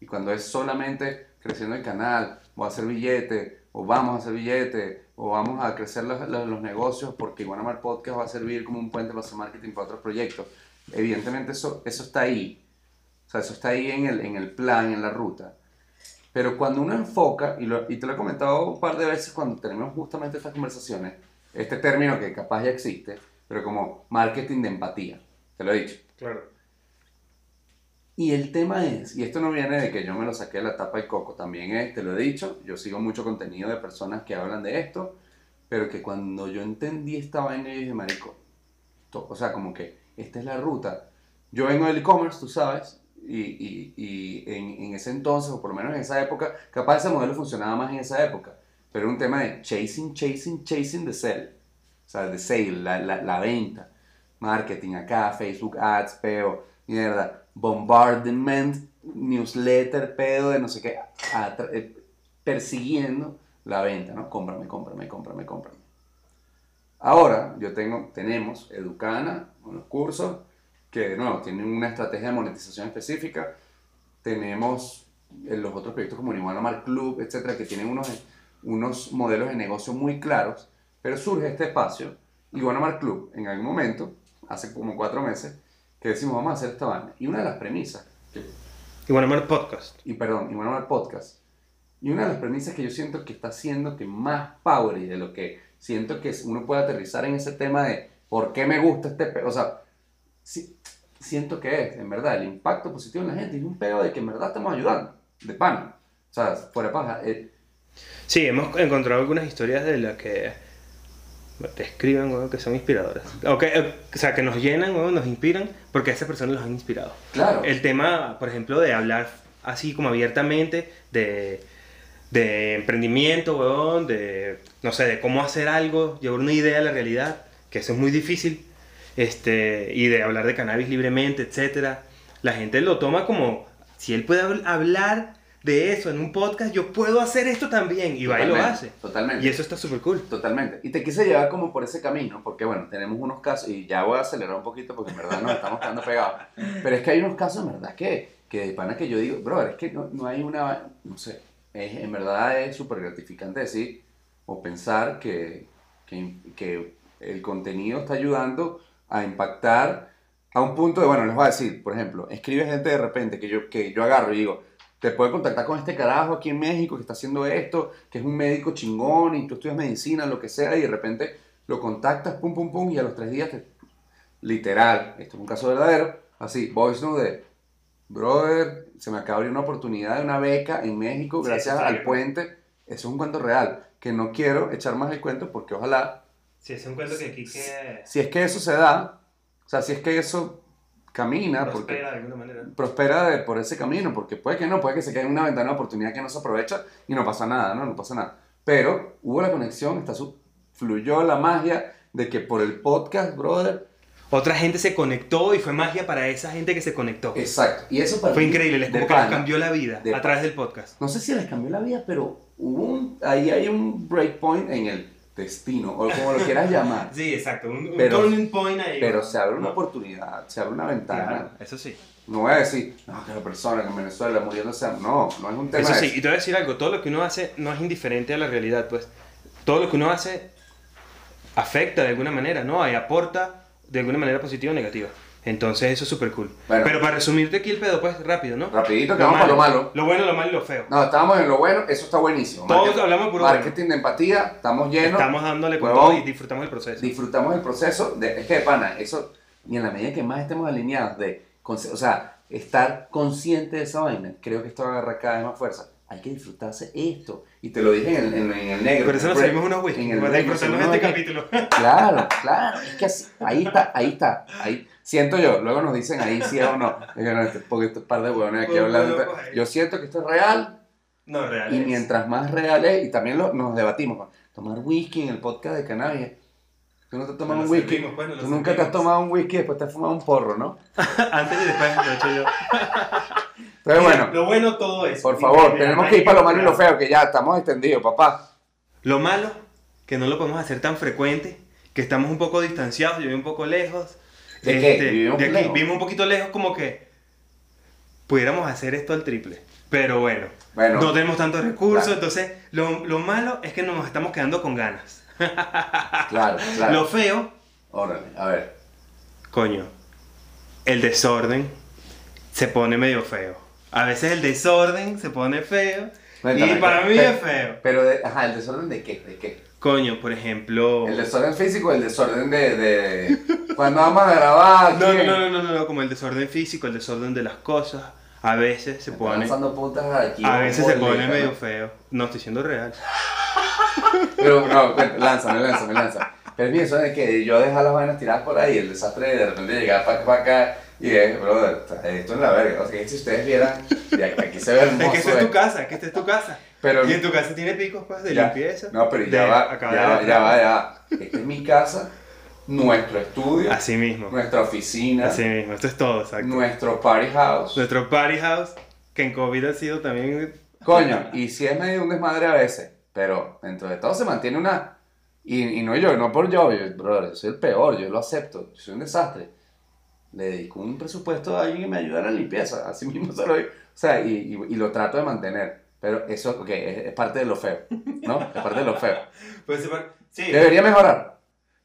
y cuando es solamente creciendo el canal, voy a hacer billete, o vamos a hacer billete, o vamos a crecer los, los- los negocios porque Iguanamar Podcast va a servir como un puente para hacer marketing para otros proyectos. Evidentemente eso, eso está ahí, o sea, eso está ahí en el, en el plan, en la ruta. Pero cuando uno enfoca, y, lo- y te lo he comentado un par de veces cuando tenemos justamente estas conversaciones, este término que capaz ya existe, pero como marketing de empatía, te lo he dicho. Claro. Y el tema es, y esto no viene de que yo me lo saqué de la tapa del coco, también es, te lo he dicho, yo sigo mucho contenido de personas que hablan de esto, pero que cuando yo entendí esta vaina, yo dije, marico, o sea, como que esta es la ruta. Yo vengo del e-commerce, tú sabes, y, y, y en, en ese entonces, o por lo menos en esa época, capaz ese modelo funcionaba más en esa época, pero era un tema de chasing, chasing, chasing the sell, o sea, the sale, la, la, la venta, marketing acá, Facebook Ads, peo, mierda, bombardment, newsletter, pedo de no sé qué, eh, persiguiendo la venta, ¿no? Cómprame, cómprame, cómprame, cómprame. Ahora, yo tengo, tenemos Educana, unos cursos que, de nuevo, tienen una estrategia de monetización específica. Tenemos eh, los otros proyectos como Iguanamar Club, etcétera, que tienen unos, unos modelos de negocio muy claros, pero surge este espacio, Iguanamar Club, en algún momento, hace como cuatro meses, que decimos, vamos a hacer esta vaina. Y una de las premisas, que Y bueno, Mar Podcast. y perdón, y bueno, al podcast. Y una de las premisas que yo siento que está haciendo que más power y de lo que siento que uno puede aterrizar en ese tema de por qué me gusta este o sea, si- siento que es, en verdad, el impacto positivo en la gente y un pedo de que en verdad estamos ayudando, de pan. O sea, fuera paja. eh, Sí, hemos encontrado algunas historias de las que te escriben, weón, que son inspiradoras. O, que, eh, o sea, que nos llenan, weón, nos inspiran, porque a esas personas los han inspirado. claro. El tema, por ejemplo, de hablar así como abiertamente de, de emprendimiento, weón, de, no sé, de cómo hacer algo, llevar una idea a la realidad, que eso es muy difícil, este, y de hablar de cannabis libremente, etcétera. La gente lo toma como, si él puede habl- hablar de eso en un podcast, yo puedo hacer esto también, y va y lo hace. Totalmente. Y eso está súper cool. Totalmente. Y te quise llevar como por ese camino, porque bueno, tenemos unos casos, y ya voy a acelerar un poquito porque en verdad nos estamos quedando pegados. Pero es que hay unos casos en verdad que, que de pana que yo digo, brother, es que no, no hay una, no sé, es- en verdad es súper gratificante decir o pensar que, que, que el contenido está ayudando a impactar a un punto de, bueno, les voy a decir, por ejemplo, escribe gente de repente que yo, que yo agarro y digo, te puede contactar con este carajo aquí en México que está haciendo esto, que es un médico chingón y tú estudias medicina, lo que sea, y de repente lo contactas, pum, pum, pum, y a los tres días te... Literal, esto es un caso verdadero, así, voice note de, brother, se me acaba de abrir una oportunidad de una beca en México Sí, gracias al bien. puente, eso es un cuento real, que no quiero echar más el cuento porque ojalá, Sí, es un cuento que aquí que si es que eso se da, o sea, si es que eso camina, porque prospera de alguna manera. prospera de- por ese camino, porque puede que no, puede que se quede en una ventana de oportunidad que no se aprovecha y no pasa nada, ¿no? No pasa nada. Pero hubo la conexión, está su- fluyó la magia de que por el podcast, brother, Otra gente se conectó y fue magia para esa gente que se conectó. exacto. Y eso para Fue mí, increíble, les de como que les pana. cambió la vida De a través del podcast. No sé si les cambió la vida, pero hubo un, ahí hay un breakpoint en el destino, o como lo quieras llamar. Sí, exacto, un, un Pero- turning point ahí. Pero se abre una oportunidad, se abre una ventana. Claro, eso sí. No voy a decir, no, que la persona que en Venezuela muriéndose. No, no es un tema Eso sí, y te voy a decir algo, todo lo que uno hace no es indiferente a la realidad, pues. Todo lo que uno hace afecta de alguna manera, ¿no? Y aporta de alguna manera positiva o negativa. Entonces eso es súper cool. Bueno. Pero para resumirte aquí el pedo, pues rápido, ¿no? Rapidito, que vamos para lo malo. Lo bueno, lo malo y lo feo. No, estábamos en lo bueno, eso está buenísimo. Todos Marketing- hablamos puro Marketing de empatía, estamos llenos. Estamos dándole con todo y disfrutamos el proceso. disfrutamos el proceso. De, es que, pana, eso, y en la medida que más estemos alineados, de, o sea, estar consciente de esa vaina, creo que esto va a agarrar cada vez más fuerza. Hay que disfrutarse esto. Y te lo dije en el, en, en el negro. Por eso el break. servimos unos whisky, En el break nos disfrutarnos este capítulo. Claro, claro, es que así- ahí está, ahí está, ahí siento yo, luego nos dicen ahí sí o no, Es que no, este- porque estos par de huevones aquí Bueno, hablando, bueno, yo siento que esto es real No, real. y es. mientras más real es, y también lo- nos debatimos, tomar whisky en el podcast de cannabis, tú no te tomas Nos un lo whisky, servimos, lo tú nunca te has servimos. tomado un whisky y después te has fumado un porro, ¿no? Antes y después, de hecho yo. Entonces bueno, Lo bueno todo es. por favor, tenemos que ir para lo malo y lo feo, que ya estamos extendidos, papá. Lo malo, que no lo podemos hacer tan frecuente, que estamos un poco distanciados, yo vivo un poco lejos. ¿De qué? ¿Vivimos de aquí, lejos? vivimos un poquito lejos, como que pudiéramos hacer esto al triple. Pero bueno, Bueno. no tenemos tantos recursos, Claro. entonces lo, lo malo es que nos estamos quedando con ganas. Claro, claro. Lo feo, Órale, a ver. coño, el desorden se pone medio feo. A veces el desorden se pone feo. Cuéntame, y para mí pero- es feo. Pero, de- ajá, ¿el desorden de qué? ¿De qué? Coño, por ejemplo. El desorden físico, el desorden de, de cuando vamos a grabar. No, no, no, no, no, no, no, como el desorden físico, el desorden de las cosas. A veces se pone. aquí. A veces se pone ¿no? medio feo. No estoy siendo real. Pero no, lánzame, lánzame, lánzame. Pero es mi de que yo dejar las vainas tiradas por ahí, el desastre de de repente llegar para acá y es, brother, esto es la verga. O sea, si ustedes vieran, aquí, se ve hermoso. Es que esta es tu eh. casa, que esta es tu casa. Pero, Y en tu casa tiene picos pues, de ya- limpieza. No, pero de ya va, ya, de va, ya va, ya. Esta es mi casa, nuestro estudio, Así mismo. nuestra oficina, Así mismo. Esto es todo, exacto. nuestro party house. Nuestro party house, que en COVID ha sido también. Coño, y si es medio un desmadre a veces, pero dentro de todo se mantiene una... Y, y no yo, no por yo, yo, brother, yo soy el peor, yo lo acepto, yo soy un desastre. Le dedico un presupuesto a alguien que me ayude a la limpieza, así mismo se lo digo. O sea, y, y, y lo trato de mantener. Pero eso, ok, es, es parte de lo feo, ¿no? Es parte de lo feo. Puede ser. Sí. Debería mejorar,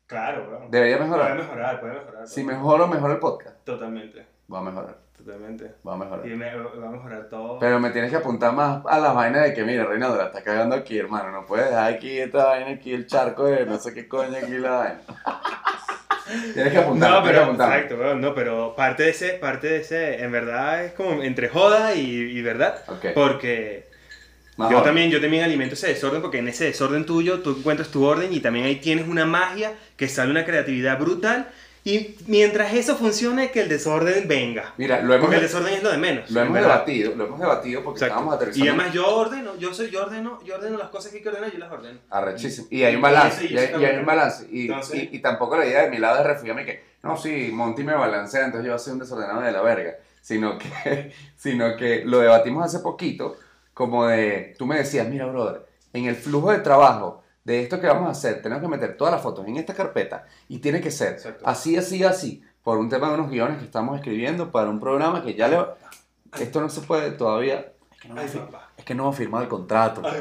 Claro, bro. debería Puede mejorar. mejorar, puede mejorar. Si mejoro, mejora el podcast. Totalmente. Va a mejorar, Totalmente. va a mejorar. Y me, va a mejorar todo. Pero me tienes que apuntar más a las vainas de que, mira, Reinaldo, la está cagando aquí, hermano. No puedes dejar aquí esta vaina, aquí el charco de no sé qué coño, aquí la vaina. tienes que apuntar, No, pero, apuntar. exacto, no, pero parte de ese, parte de ese, en verdad es como entre joda y, y verdad, Ok. porque Más Yo también, yo también alimento ese desorden porque en ese desorden tuyo tú encuentras tu orden y también ahí tienes una magia que sale una creatividad brutal y mientras eso funcione que el desorden venga. Mira, lo hemos, Porque el desorden es lo de menos. lo hemos verdad. debatido, lo hemos debatido porque Exacto. estábamos Y aterrizando. además yo ordeno, yo soy, yo ordeno, yo ordeno las cosas que hay que ordenar, yo las ordeno. Arrechísimo. Y hay un Y balance. Y y hay, y un balance. Y, Entonces- y, y tampoco la idea de mi lado es refugiarme que, no, sí, Monty me balancea, entonces yo soy un desordenado de la verga. Sino que, sino que lo debatimos hace poquito, como de, tú me decías, mira, brother, en el flujo de trabajo de esto que vamos a hacer, tenemos que meter todas las fotos en esta carpeta y tiene que ser Exacto. así, así, así, por un tema de unos guiones que estamos escribiendo para un programa que ya le... Esto no se puede todavía... Es que no Ay, hemos fi- papá. es que no hemos firmado el contrato.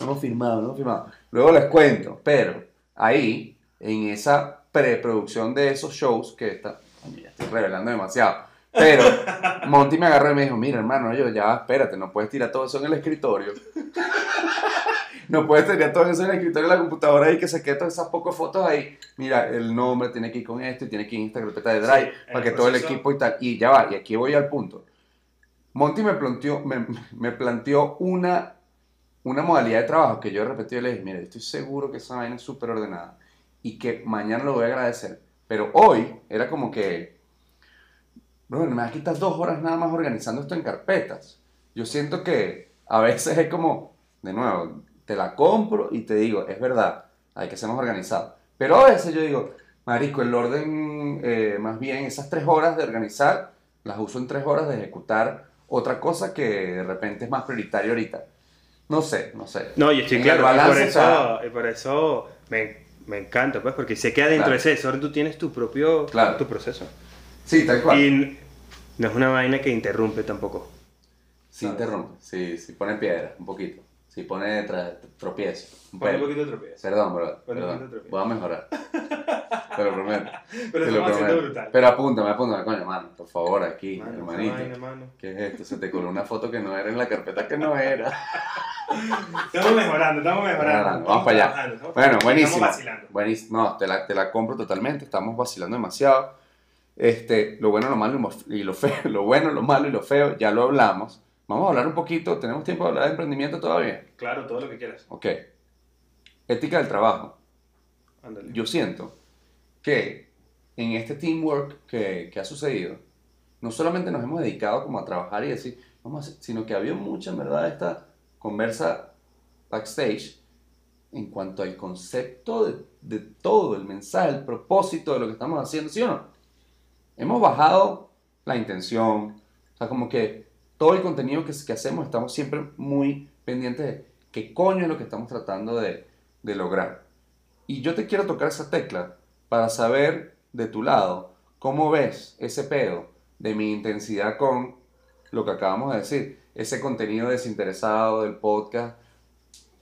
No hemos firmado, no hemos firmado. Luego les cuento, pero ahí, en esa preproducción de esos shows, que está, ya estoy revelando demasiado, pero Monty me agarró y me dijo, mira hermano, yo ya, espérate, no puedes tirar todo eso en el escritorio. No puedes tirar todo eso en el escritorio de la computadora y que se queden todas esas pocas fotos ahí. Mira, el nombre tiene que ir con esto y tiene que ir en esta carpeta de Drive Sí, para que todo el proceso- equipo y tal. Y ya va, y aquí voy al punto. Monty me planteó, me, me planteó una, una modalidad de trabajo que yo de repente yo le dije, mira, estoy seguro que esa vaina es súper ordenada y que mañana lo voy a agradecer. Pero hoy era como que, bueno, me vas a quitar dos horas nada más organizando esto en carpetas. Yo siento que a veces es como, de nuevo, te la compro y te digo, es verdad, hay que ser más organizado. Pero a veces yo digo, marico, el orden, eh, más bien esas tres horas de organizar, las uso en tres horas de ejecutar otra cosa que de repente es más prioritaria ahorita. No sé, no sé. No, y estoy En claro, y por eso, está- y por eso me, me encanta, pues, porque sé que adentro Claro. de ese desorden tú tienes tu propio Claro. tu proceso. Sí, tal cual. Y no es una vaina que interrumpe tampoco. Sí interrumpe, sí, sí pone piedra, un poquito. Sí pone tra- tropiezo, un Pon un poquito de tropiezo. Perdón, bro. Un poquito tropiezo. Voy a mejorar. Te lo prometo. Pero te lo prometo. brutal. Pero apúntame, apúntame, coño, mano. Por favor, aquí, Mano, hermanito. vaina, mano. ¿Qué es esto? Se te coló una foto que no era en la carpeta que no era. Estamos mejorando, estamos mejorando. Vamos para allá. trabajando, estamos Bueno, buenísimo. Estamos vacilando. Buenísimo. No, te la, te la compro totalmente. Estamos vacilando demasiado. Este, lo bueno, lo malo y lo feo. Lo bueno, lo malo y lo feo, ya lo hablamos. Vamos a hablar un poquito. ¿Tenemos tiempo de hablar de emprendimiento todavía? Claro, todo lo que quieras. Ok. Ética del trabajo. Ándale. Yo siento que en este teamwork que, que ha sucedido, no solamente nos hemos dedicado como a trabajar y decir, vamos a hacer, sino que había mucha, en verdad, esta conversa backstage en cuanto al concepto de, de todo, el mensaje, el propósito de lo que estamos haciendo, ¿sí o no? Hemos bajado la intención, o sea, como que todo el contenido que, que hacemos estamos siempre muy pendientes de qué coño es lo que estamos tratando de, lograr. Y yo te quiero tocar esa tecla para saber de tu lado cómo ves ese pedo de mi intensidad con lo que acabamos de decir, ese contenido desinteresado del podcast,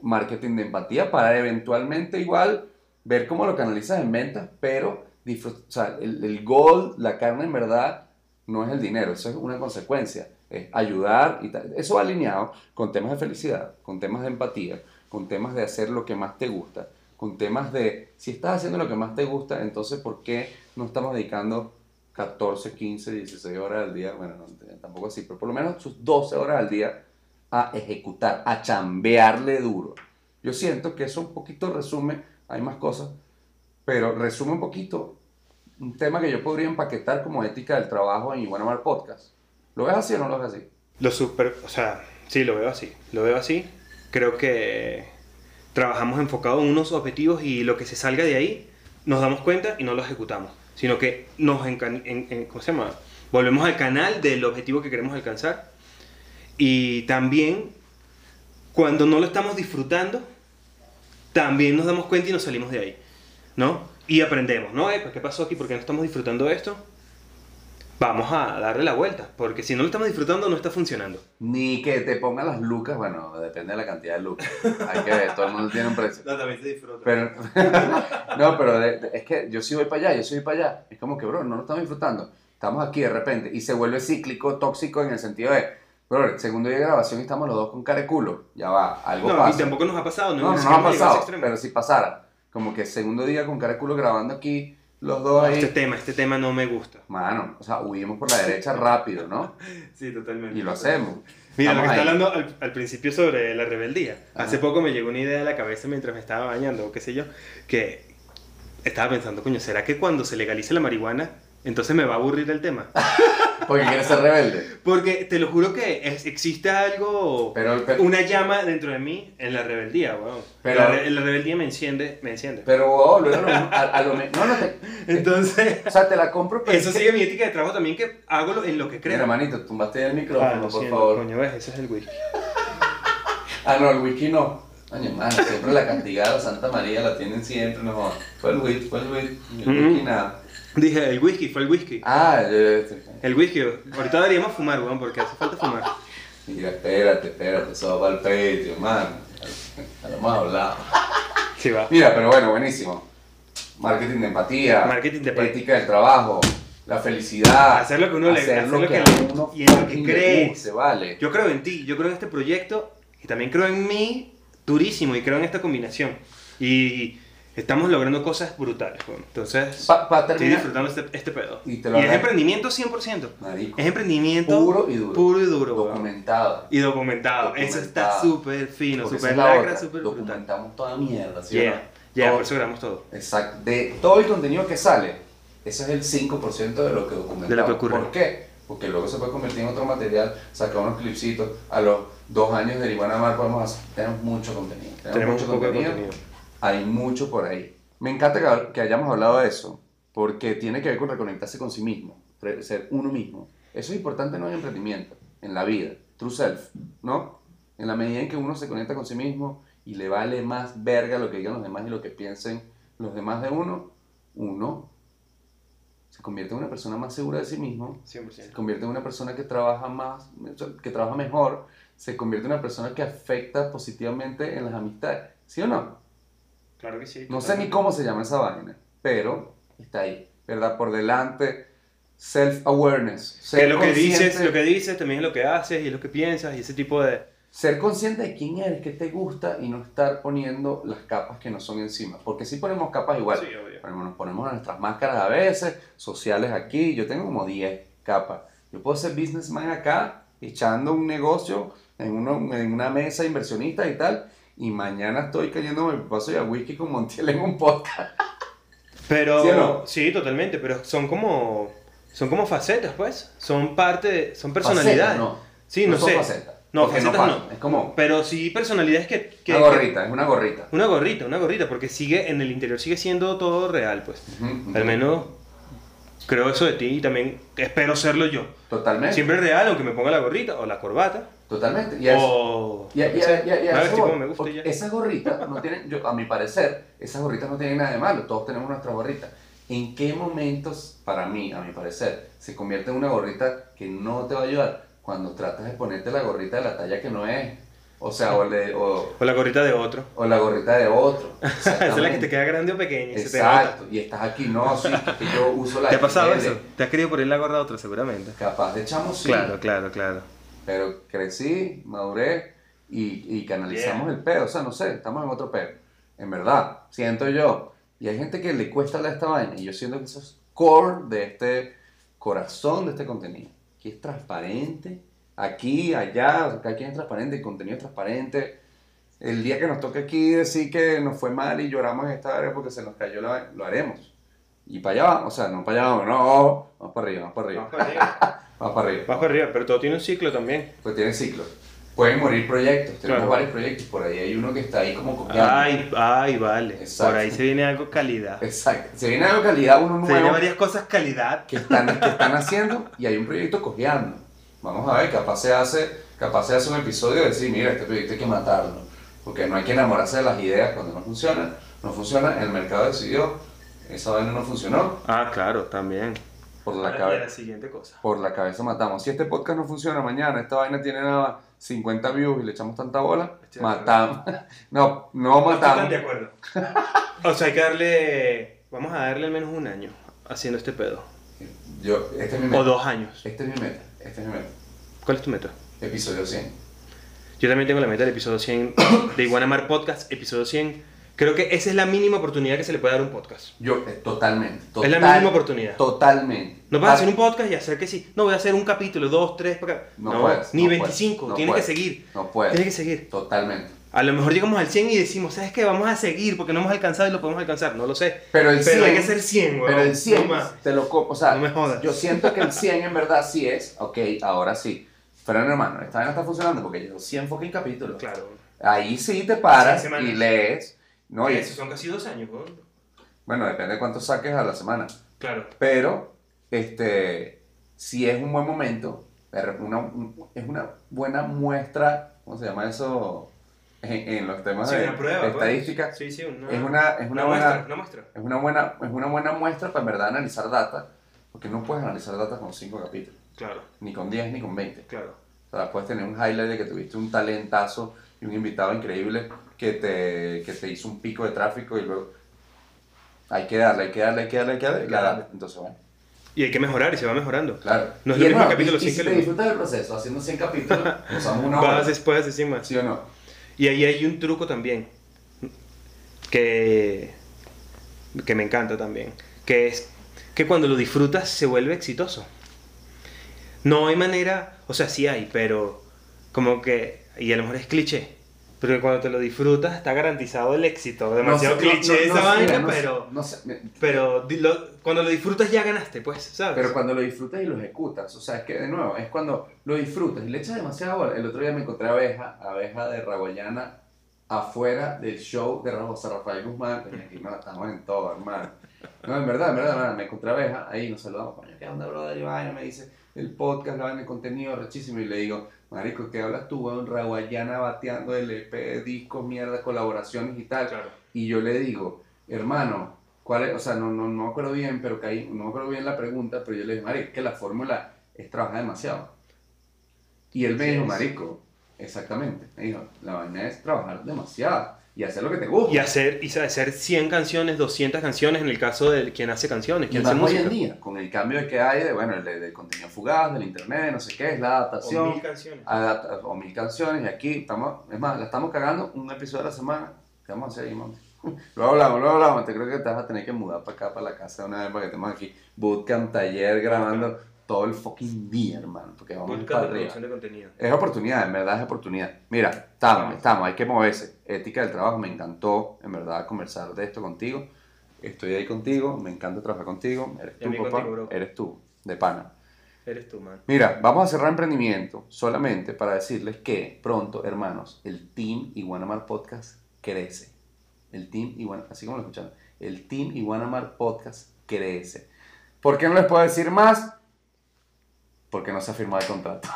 marketing de empatía, para eventualmente igual ver cómo lo canalizas en ventas, pero o el, el la carne en verdad, no es el dinero, eso es una consecuencia, es ayudar y tal. Eso va alineado con temas de felicidad, con temas de empatía, con temas de hacer lo que más te gusta, con temas de, si estás haciendo lo que más te gusta, entonces ¿por qué no estamos dedicando 14, 15, 16 horas al día? Bueno, no, tampoco así, pero por lo menos sus 12 horas al día a ejecutar, a chambearle duro. Yo siento que eso un poquito resume, hay más cosas, pero resume un poquito un tema que yo podría empaquetar como ética del trabajo en Iguana Mar Podcast. ¿Lo ves así o no lo ves así? Lo super, o sea, sí, lo veo así. Lo veo así. Creo que trabajamos enfocado en unos objetivos y lo que se salga de ahí nos damos cuenta y no lo ejecutamos. Sino que nos en- en- ¿cómo se llama? volvemos al canal del objetivo que queremos alcanzar. Y también, cuando no lo estamos disfrutando, también nos damos cuenta y nos salimos de ahí. ¿No? Y aprendemos, ¿no? Eh, ¿Qué pasó aquí? ¿Por qué no estamos disfrutando esto? Vamos a darle la vuelta, porque si no lo estamos disfrutando no está funcionando. Ni que te pongan las lucas, bueno, depende de la cantidad de lucas. Hay que ver, todo el mundo tiene un precio. No, también se disfruta. Pero, no, pero de- de- es que yo sí voy para allá, yo sí voy para allá. Es como que, bro, no lo estamos disfrutando. Estamos aquí de repente y se vuelve cíclico, tóxico en el sentido de, bro, el segundo día de grabación y estamos los dos con cara de culo. Ya va, algo no, pasa. y tampoco nos ha pasado, ¿no? No, no, Es no que ha pasado, extremo. pero si pasara. Como que segundo día con cara de culo grabando aquí, los dos ahí. Este tema, este tema no me gusta. Mano, o sea, huimos por la derecha rápido, ¿no? Sí, totalmente. Y lo hacemos. Mira, lo que está hablando al, al principio sobre la rebeldía. Ajá. Hace poco me llegó una idea a la cabeza mientras me estaba bañando, o qué sé yo, que estaba pensando, coño, ¿será que cuando se legalice la marihuana, entonces me va a aburrir el tema? Porque quieres ser rebelde. Porque te lo juro que es- existe algo, Pero, pero, una llama dentro de mí en la rebeldía, weón. Pero- la, re- la rebeldía me enciende, me enciende. pero oh, luego lo- a, a lo No, no te. Entonces, O sea, te la compro, pero. eso sigue mi ética de trabajo también, que hago lo- en lo que Mira, creo. hermanito, tumbaste el Ah, micrófono, lo por siento, favor. coño, ves, ese es el whisky. Ah, no, el whisky no. Coño, mano, siempre la castigada Santa María la tienen siempre, no. Fue el whisky, fue el whisky. El whisky nada. Dije, el whisky, fue el whisky. Ah, yo, El whisky, ahorita deberíamos fumar, weón, porque hace falta fumar. Mira, espérate, espérate, eso va para el Patreon, mano. Ya lo hemos hablado. Sí, va. Mira, pero bueno, buenísimo. Marketing de empatía. Marketing de empatía. Ética del trabajo. La felicidad. Hacer lo que uno le- hacer lo lo que, a uno y en lo que fucking le crees. guste, vale. Yo creo en ti, yo creo en este proyecto y también creo en mí durísimo y creo en esta combinación. Y estamos logrando cosas brutales. Entonces, Pa- pa estoy disfrutando este, este pedo. Y Y, te lo es agradezco. emprendimiento 100%. marico, Es emprendimiento puro y duro. puro y duro, documentado. Y documentado. Eso está Documentado. súper fino, súper es la lacra, súper brutal. Documentamos toda mierda, ¿sí o Yeah, no? yeah, Todo- por eso grabamos todo. Exacto. De todo el contenido que sale, ese es el 5% de lo que documentamos. De lo que ocurre. ¿Por qué? Porque luego se puede convertir en otro material, sacar unos clipsitos. A los dos años de Ivana Mar podemos hacer, tenemos mucho contenido. Tenemos, Tenemos mucho poco de contenido. contenido. Hay mucho por ahí. Me encanta que, que hayamos hablado de eso, porque tiene que ver con reconectarse con sí mismo, ser uno mismo. Eso es importante no en emprendimiento, en la vida, true self, ¿no? En la medida en que uno se conecta con sí mismo y le vale más verga lo que digan los demás y lo que piensen los demás de uno, uno se convierte en una persona más segura de sí mismo, 100%. se convierte en una persona que trabaja más, que trabaja mejor, se convierte en una persona que afecta positivamente en las amistades, ¿sí o no? Claro que sí. No sé ni cómo se llama esa vaina, pero está ahí, ¿verdad? Por delante, self-awareness. Que Ser lo que dices, lo que dices también es lo que haces y es lo que piensas y ese tipo de... Ser consciente de quién eres, qué te gusta y no estar poniendo las capas que no son encima. Porque si ponemos capas igual. Sí, obvio. Nos ponemos nuestras máscaras a veces, sociales aquí. Yo tengo como 10 capas. Yo puedo ser businessman acá, echando un negocio en, uno, en una mesa inversionista y tal. Y mañana estoy cayendo el paso y a whisky con Montiel en un podcast. Pero ¿Sí no? sí, totalmente, pero son como son como facetas, pues. Son parte de, son personalidades. Facetas, no. Sí, no, son sé. facetas. No, facetas no. Es como Pero sí personalidades que, que- una que- gorrita, es una gorrita. una gorrita, una gorrita, porque sigue en el interior sigue siendo todo real, pues. Al menos creo eso de ti y también espero serlo yo. Totalmente. Siempre real, aunque me ponga la gorrita o la corbata Totalmente. Y o. Esas gorritas no tienen, yo, a mi parecer, esas gorritas no tienen nada de malo. Todos tenemos nuestras gorritas. ¿En qué momentos, para mí, a mi parecer, se convierte en una gorrita que no te va a ayudar? Cuando tratas de ponerte la gorrita de la talla que no es. O sea, o, le- o, o la gorrita de otro. o la gorrita de otro. Esa es la que te queda grande o pequeña y se te Exacto. Y estás aquí, no, sí, que yo uso la ¿Te ha pasado XL. eso? ¿Te has querido poner la gorra de otro seguramente? Capaz de chamo, sí. Claro, claro, claro. Pero crecí, maduré y, y canalizamos el pedo. O sea, no sé, estamos en otro pedo. En verdad, siento yo. Y hay gente que le cuesta hablar esta vaina. Y yo siento que eso es core de este corazón de este contenido. Que es transparente. Aquí, allá, o sea, cada quien es transparente, el contenido es transparente. El día que nos toque aquí decir que nos fue mal y lloramos en esta área porque se nos cayó la lo haremos. Y para allá vamos, o sea, no para allá vamos, no, vamos para arriba, vamos para arriba, Vas para arriba. vamos para arriba. Vas para arriba, pero todo tiene un ciclo también. Pues tiene ciclos. Pueden morir proyectos, tenemos Claro. varios proyectos, por ahí hay uno que está ahí como copiando. Ay, ay, vale. Exacto. Por ahí se viene algo calidad. Exacto. Se viene algo calidad, uno Se vienen nuevo varias cosas calidad. que están, que están haciendo y hay un proyecto cojeando. Vamos a ver, capaz se hace, capaz se hace un episodio de decir, mira, este proyecto hay que matarlo. Porque no hay que enamorarse de las ideas cuando no funcionan. No funciona, el mercado decidió, esa vaina no funcionó, Ah, claro, también. por la, cabeza siguiente cosa. por la cabeza matamos. Si este podcast no funciona mañana, esta vaina tiene nada 50 views y le echamos tanta bola, Estoy matamos. No, no matamos. Están de acuerdo. o sea, hay que darle. Vamos a darle al menos un año haciendo este pedo. Yo, este es mi O meta. dos años. Este es mi meta. Este es mi meta. ¿Cuál es tu meta? Episodio 100. Yo también tengo la meta del episodio 100 de Iguanamar Podcast, episodio 100. Creo que esa es la mínima oportunidad que se le puede dar a un podcast. Yo, eh, totalmente. es total- la mínima oportunidad. Totalmente. No puedes Ah, hacer un podcast y hacer que sí. No, voy a hacer un capítulo, dos, tres, para acá. No No, puedes, ni no puedes, 25. no Tienes que puedes. seguir. No puedes. Tienes que seguir. Totalmente. A lo mejor llegamos al 100 y decimos, ¿sabes qué? Vamos a seguir porque no hemos alcanzado y lo podemos alcanzar. No lo sé. Pero el 100, hay que hacer 100, weón. Pero el 100, No te lo o sea, No me jodas. yo siento que el 100 en verdad sí es, ok, ahora sí. Pero no, hermano, esta vaina está funcionando porque llevo 100 fucking capítulos. Claro. Ahí sí te paras y lees, ¿no? Y, Esos son casi dos años, weón. bueno, depende de cuánto saques a la semana. Claro. Pero, este, si es un buen momento, una, es una buena muestra, ¿cómo se llama eso? En, en los temas Sí, de, prueba. de pues. estadística. Sí, sí, una, Es una, es una, una buena, muestra. Una muestra. es una buena, es una buena muestra para en verdad analizar data, porque no puedes analizar data con 5 capítulos, Claro, ni con 10, ni con 20. claro. O sea, puedes tener un highlight de que tuviste un talentazo y un invitado increíble que te, que te hizo un pico de tráfico y luego hay que darle, hay que darle, hay que darle, hay que darle, data. Entonces, bueno, Y hay que mejorar y se va mejorando. claro. No es Y lo mismo hermano, capítulo y, y cien si que te disfrutas del proceso, haciendo 100 capítulos, usamos una hora. Puedes después decir más. ¿Sí o no? Y ahí hay un truco también que, que me encanta también, que es que cuando lo disfrutas se vuelve exitoso. No hay manera, o sea, sí hay, pero como que, y a lo mejor es cliché, pero cuando te lo disfrutas está garantizado el éxito. Demasiado No sé, no- cliché no- esa vaina, mira, pero, sé, me- pero lo- cuando lo disfrutas ya ganaste, pues, ¿sabes? Pero cuando lo disfrutas y lo ejecutas, o sea, es que de nuevo, es cuando lo disfrutas y le echas demasiada bola. El otro día me encontré abeja, abeja de Raguayana, afuera del show de José Rafael Guzmán. Aquí no, estamos en todo, hermano. No, en verdad, en verdad, hermano, me encontré abeja, ahí nos saludamos, coño, ¿qué onda, brother? Y me dice, el podcast, la vaina, el contenido, rechísimo. Y le digo, marico, ¿qué hablas tú, weón? Raguayana bateando LP, discos, mierda, colaboraciones y tal. Claro. Y yo le digo, hermano, ¿cuál es? O sea, no, no, no me acuerdo bien, pero caí, no me acuerdo bien la pregunta, pero yo le dije, marico, que la fórmula es trabajar demasiado. Y él me dijo, marico, exactamente. Me dijo, la vaina es trabajar demasiado y hacer lo que te gusta. Y hacer, y hacer 100 canciones, 200 canciones en el caso de quien hace canciones, quien hace hoy música. en día, con el cambio que hay de, bueno, el de, del contenido fugaz, del internet, no sé qué, es la O adaptación. mil canciones. adapta- o mil canciones y aquí estamos, es más, la estamos cagando un episodio a la semana. ¿Qué vamos a hacer ahí, mami? Luego hablamos, luego hablamos. Te creo que te vas a tener que mudar para acá, para la casa de una vez, para que estemos aquí, bootcamp, taller, grabando todo el fucking día, hermano, porque vamos Podcast para arriba. producción de contenido. Es oportunidad, en verdad es oportunidad. Mira, estamos, estamos, hay que moverse. Ética del trabajo, me encantó, en verdad, conversar de esto contigo. Estoy ahí contigo, me encanta trabajar contigo. Eres tú, papá, contigo, eres tú, de pana. Eres tú, man. Mira, vamos a cerrar emprendimiento solamente para decirles que pronto, hermanos, el Team Iguanamar Podcast crece. El Team Iguanamar, así como lo escucharon, el Team Iguanamar Podcast crece. ¿Por qué no les puedo decir más? Porque no se ha firmado el contrato.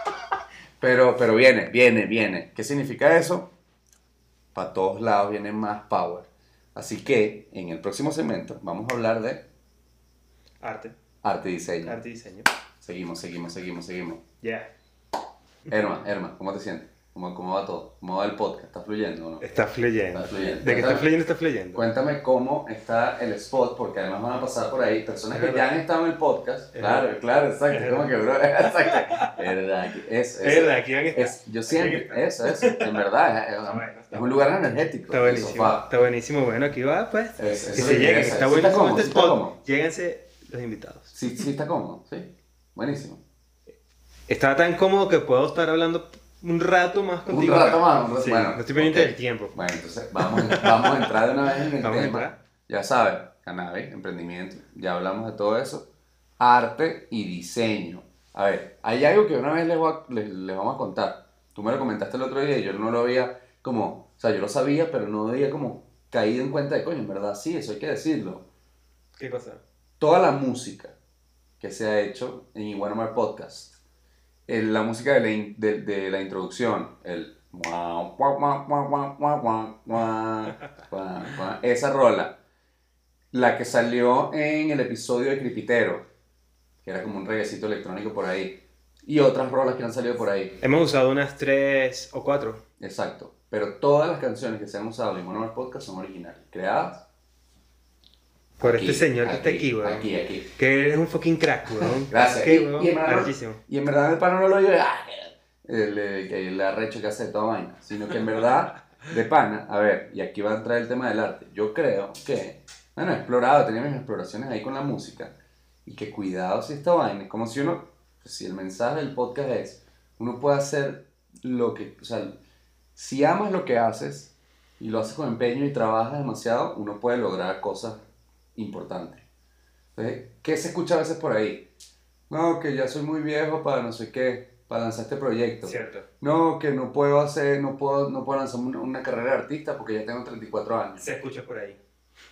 pero, pero viene, viene, viene. ¿Qué significa eso? Para todos lados viene más power. Así que en el próximo segmento vamos a hablar de Arte. arte y diseño. Arte y diseño. Seguimos, seguimos, seguimos, seguimos. Ya. Herma, Herma, ¿cómo te sientes? ¿Cómo, ¿Cómo va todo? ¿Cómo va el podcast? ¿Está fluyendo o no? Está fluyendo. Está fluyendo. De que está fluyendo, está fluyendo. Cuéntame cómo está el spot, porque además van a pasar por ahí personas que ya han estado en el podcast. Es claro, verdad. claro, exacto. Es como que, bro, exacto. Verdad, es, verdad, aquí van a estar. es- yo siento, eso, eso, en verdad, es, bueno, está un lugar energético. Está buenísimo. Está buenísimo. Bueno, aquí va, pues. Eso se eso. Está buenísimo cómodo, este spot. Lléguense los invitados. Sí, sí está cómodo, sí. Buenísimo. Estaba tan cómodo que puedo estar hablando un rato más Un contigo. rato acá. más, un rato- Sí, bueno, no estoy pendiente ok. del tiempo. Bueno, entonces vamos, vamos a entrar de una vez en el Vamos a tema. entrar. Ya sabes, cannabis, emprendimiento, ya hablamos de todo eso. Arte y diseño. A ver, hay algo que una vez les, voy a- les, les vamos a contar. Tú me lo comentaste el otro día y yo no lo había como, o sea, yo lo sabía, pero no había como caído en cuenta de coño, en verdad sí, eso hay que decirlo. ¿Qué cosa? Toda la música que se ha hecho en Iguanamar Podcast, el, la música de la, de, la introducción, el esa rola, la que salió en el episodio de Cripitero, que era como un reguecito electrónico por ahí, y otras rolas que han salido por ahí. Hemos usado unas tres o cuatro. Exacto, pero todas las canciones que se han usado en Monomer Podcast son originales, creadas por aquí, este señor que está aquí, weón. Aquí, aquí. Que eres un fucking crack, weón. Gracias. ¿Qué, Y- weón? y en verdad-. Y en verdad el pana no lo digo, ah, el, el, el arrecho que hace toda vaina, sino que en verdad de pana, a ver, y aquí va a entrar el tema del arte. Yo creo que, bueno, he explorado, tenía mis exploraciones ahí con la música, y que cuidado si esta vaina, es como si uno, si el mensaje del podcast es, uno puede hacer lo que, o sea, si amas lo que haces y lo haces con empeño y trabajas demasiado, uno puede lograr cosas importantes. Entonces, ¿qué se escucha a veces por ahí? No, que ya soy muy viejo para no sé qué, para lanzar este proyecto. Cierto. No, que no puedo hacer, no puedo, no puedo lanzar una, una carrera de artista porque ya tengo 34 años. Se escucha por ahí.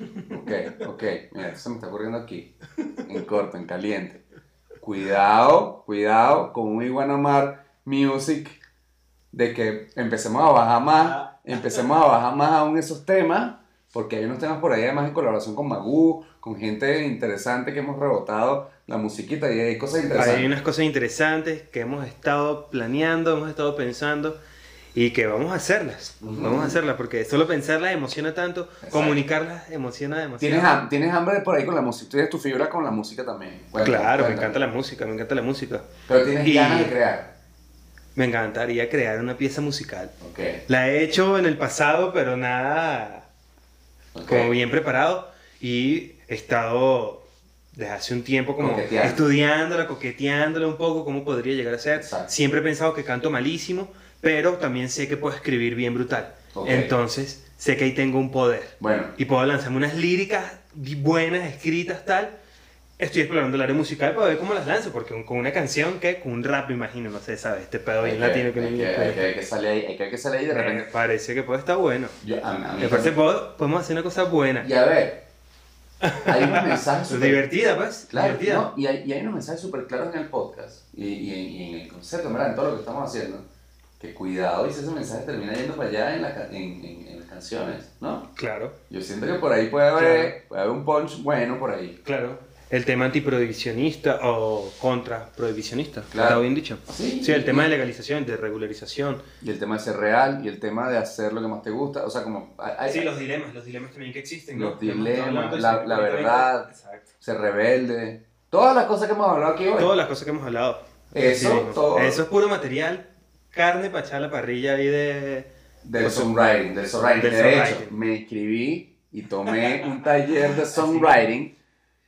Ok, ok, mira, esto se me está ocurriendo aquí, en corto, en caliente. Cuidado, cuidado con muy buena mar music, de que empecemos a bajar más, empecemos a bajar más aún esos temas, porque hay unos temas por ahí además en colaboración con Magoo, con gente interesante que hemos rebotado la musiquita y hay cosas interesantes. Hay unas cosas interesantes que hemos estado planeando, hemos estado pensando y que vamos a hacerlas. Vamos a hacerlas porque solo pensarlas emociona tanto, Exacto. comunicarlas emociona demasiado. ¿Tienes, ¿Tienes hambre por ahí con la música? ¿Tienes tu fibra con la música también? Claro, me encanta la música, me encanta la música. Pero tienes Y- ganas de crear. Me encantaría crear una pieza musical. Ok. La he hecho en el pasado, pero nada como bien preparado y he estado desde hace un tiempo como estudiándola, coqueteándola un poco, cómo podría llegar a ser. Exacto. Siempre he pensado que canto malísimo, pero también sé que puedo escribir bien brutal. Entonces, sé que ahí tengo un poder. Bueno, Y puedo lanzarme unas líricas buenas, escritas, tal. Estoy explorando el área musical para ver cómo las lanzo, porque con- con una canción que, con un rap, me imagino, no sé, ¿sabes? Este pedo bien que, latino que que, me hay que, hay que sale ahí, hay que, hay que sale ahí de Me repente. parece que puede estar bueno. Yo, a, a mí Me parece que podemos hacer una cosa buena. Y a ver, hay unos mensajes súper- divertida, pues. Claro, divertida. ¿no? y, hay, y hay unos mensajes súper claros en el podcast y, y en, y en el concepto, ¿verdad? En todo lo que estamos haciendo. Que cuidado y si ese mensaje termina yendo para allá en, la en, en, en las canciones, ¿no? Claro, Yo siento que por ahí puede haber, puede haber un punch bueno por ahí. claro. El tema antiprohibicionista o contraprohibicionista. Claro. ¿Está bien dicho? Sí, Sí, el y- tema de legalización, de regularización. Y el tema de ser real y el tema de hacer lo que más te gusta. O sea, como hay- hay- Sí, los dilemas, los dilemas también que existen. Los ¿no? Dilemas, la- sí, la verdad. Exacto. ser rebelde. Todas las cosas que hemos hablado aquí hoy. Todas las cosas que hemos hablado. Eso, mismo. todo. Eso es puro material, carne para echar la parrilla ahí de... Del songwriting, del songwriting. De hecho, me inscribí y tomé un taller de songwriting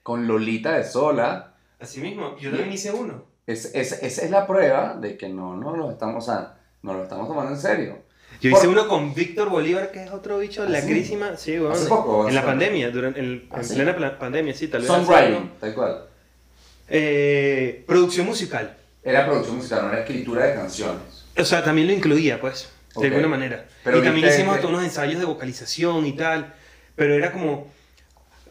con Lolita de Sola. Así mismo, yo también hice uno. Es, es- esa es la prueba de que no, no lo estamos, o sea, no lo estamos tomando en serio. Yo Por- hice uno con Víctor Bolívar, que es otro bicho, ¿Ah, sí? lacrísima. Sí, bueno. ¿Hace poco o En la pandemia, durante, en, ¿Ah, en sí? plena pandemia, sí, tal vez. Songwriting, tal cual. Eh, producción musical. Era producción musical, no era escritura de canciones. O sea, también lo incluía, pues, de alguna manera. Pero y también hicimos que- unos ensayos de vocalización y tal. Pero era como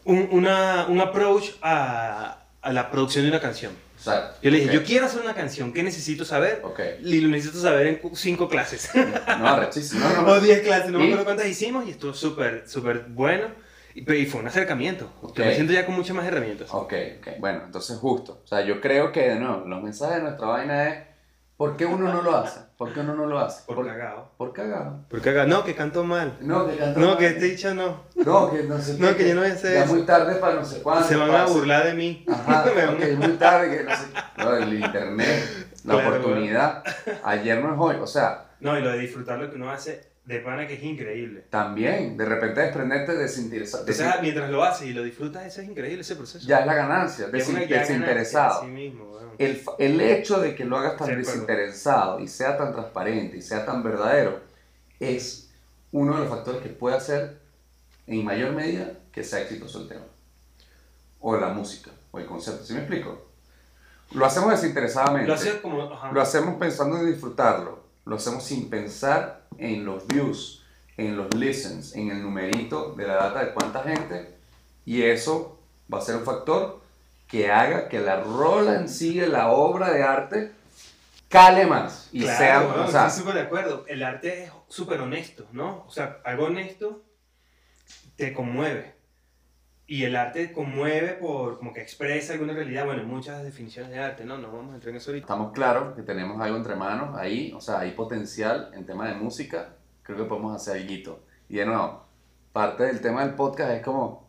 un, una, un approach a, a la producción de una canción. Exacto. Yo le dije, Ok. yo quiero hacer una canción, ¿qué necesito saber? Ok. Y lo necesito saber en cinco clases. No, arrechísimo. No, no, o diez clases, no me ¿Y? acuerdo cuántas hicimos y estuvo súper, súper bueno. Y, y fue un acercamiento. Ok. Yo me siento ya con muchas más herramientas. Ok, ok. Bueno, entonces justo. O sea, yo creo que, de nuevo, los mensajes de nuestra vaina es ¿por qué uno no lo hace? ¿Por qué uno no lo hace? Por cagado. por cagado. Porque acá, no, que canto mal. No, que canta No, mal. que este dicho no. No, que no sé No, qué, que yo no voy a hacer Ya eso. muy tarde para no sé cuándo. Se van a hacer- burlar de mí. Ajá, a- es muy tarde, que no sé. No, el internet, la Claro, oportunidad. Ayer no es hoy. O sea, No, y lo de disfrutar lo que uno hace de pana que es increíble. también, de repente desprenderte desinteresado. Entonces, ah, mientras lo haces y lo disfrutas, eso es increíble, ese proceso. ya es la ganancia, desin- desinteresado. ganancia, Sí mismo, weón. el, el hecho de que lo hagas tan Sí, desinteresado y sea tan transparente y sea tan verdadero es uno de los factores que puede hacer en mayor medida que sea exitoso el tema. O la música, o el concepto. ¿Sí me explico? Lo hacemos desinteresadamente. Lo como... Lo hacemos pensando en disfrutarlo. Lo hacemos sin pensar en los views, en los listens, en el numerito de la data de cuánta gente. Y eso va a ser un factor que haga que la rola en sí, la obra de arte, cale más. Y Claro, sea, o sea, estoy súper de acuerdo. El arte es súper honesto, ¿no? O sea, algo honesto te conmueve. Y el arte conmueve por como que expresa alguna realidad. Bueno, hay muchas definiciones de arte, ¿no? No vamos a entrar en eso ahorita. estamos claros que tenemos algo entre manos ahí. O sea, hay potencial en tema de música. Creo que podemos hacer algo. Y de nuevo, parte del tema del podcast es como,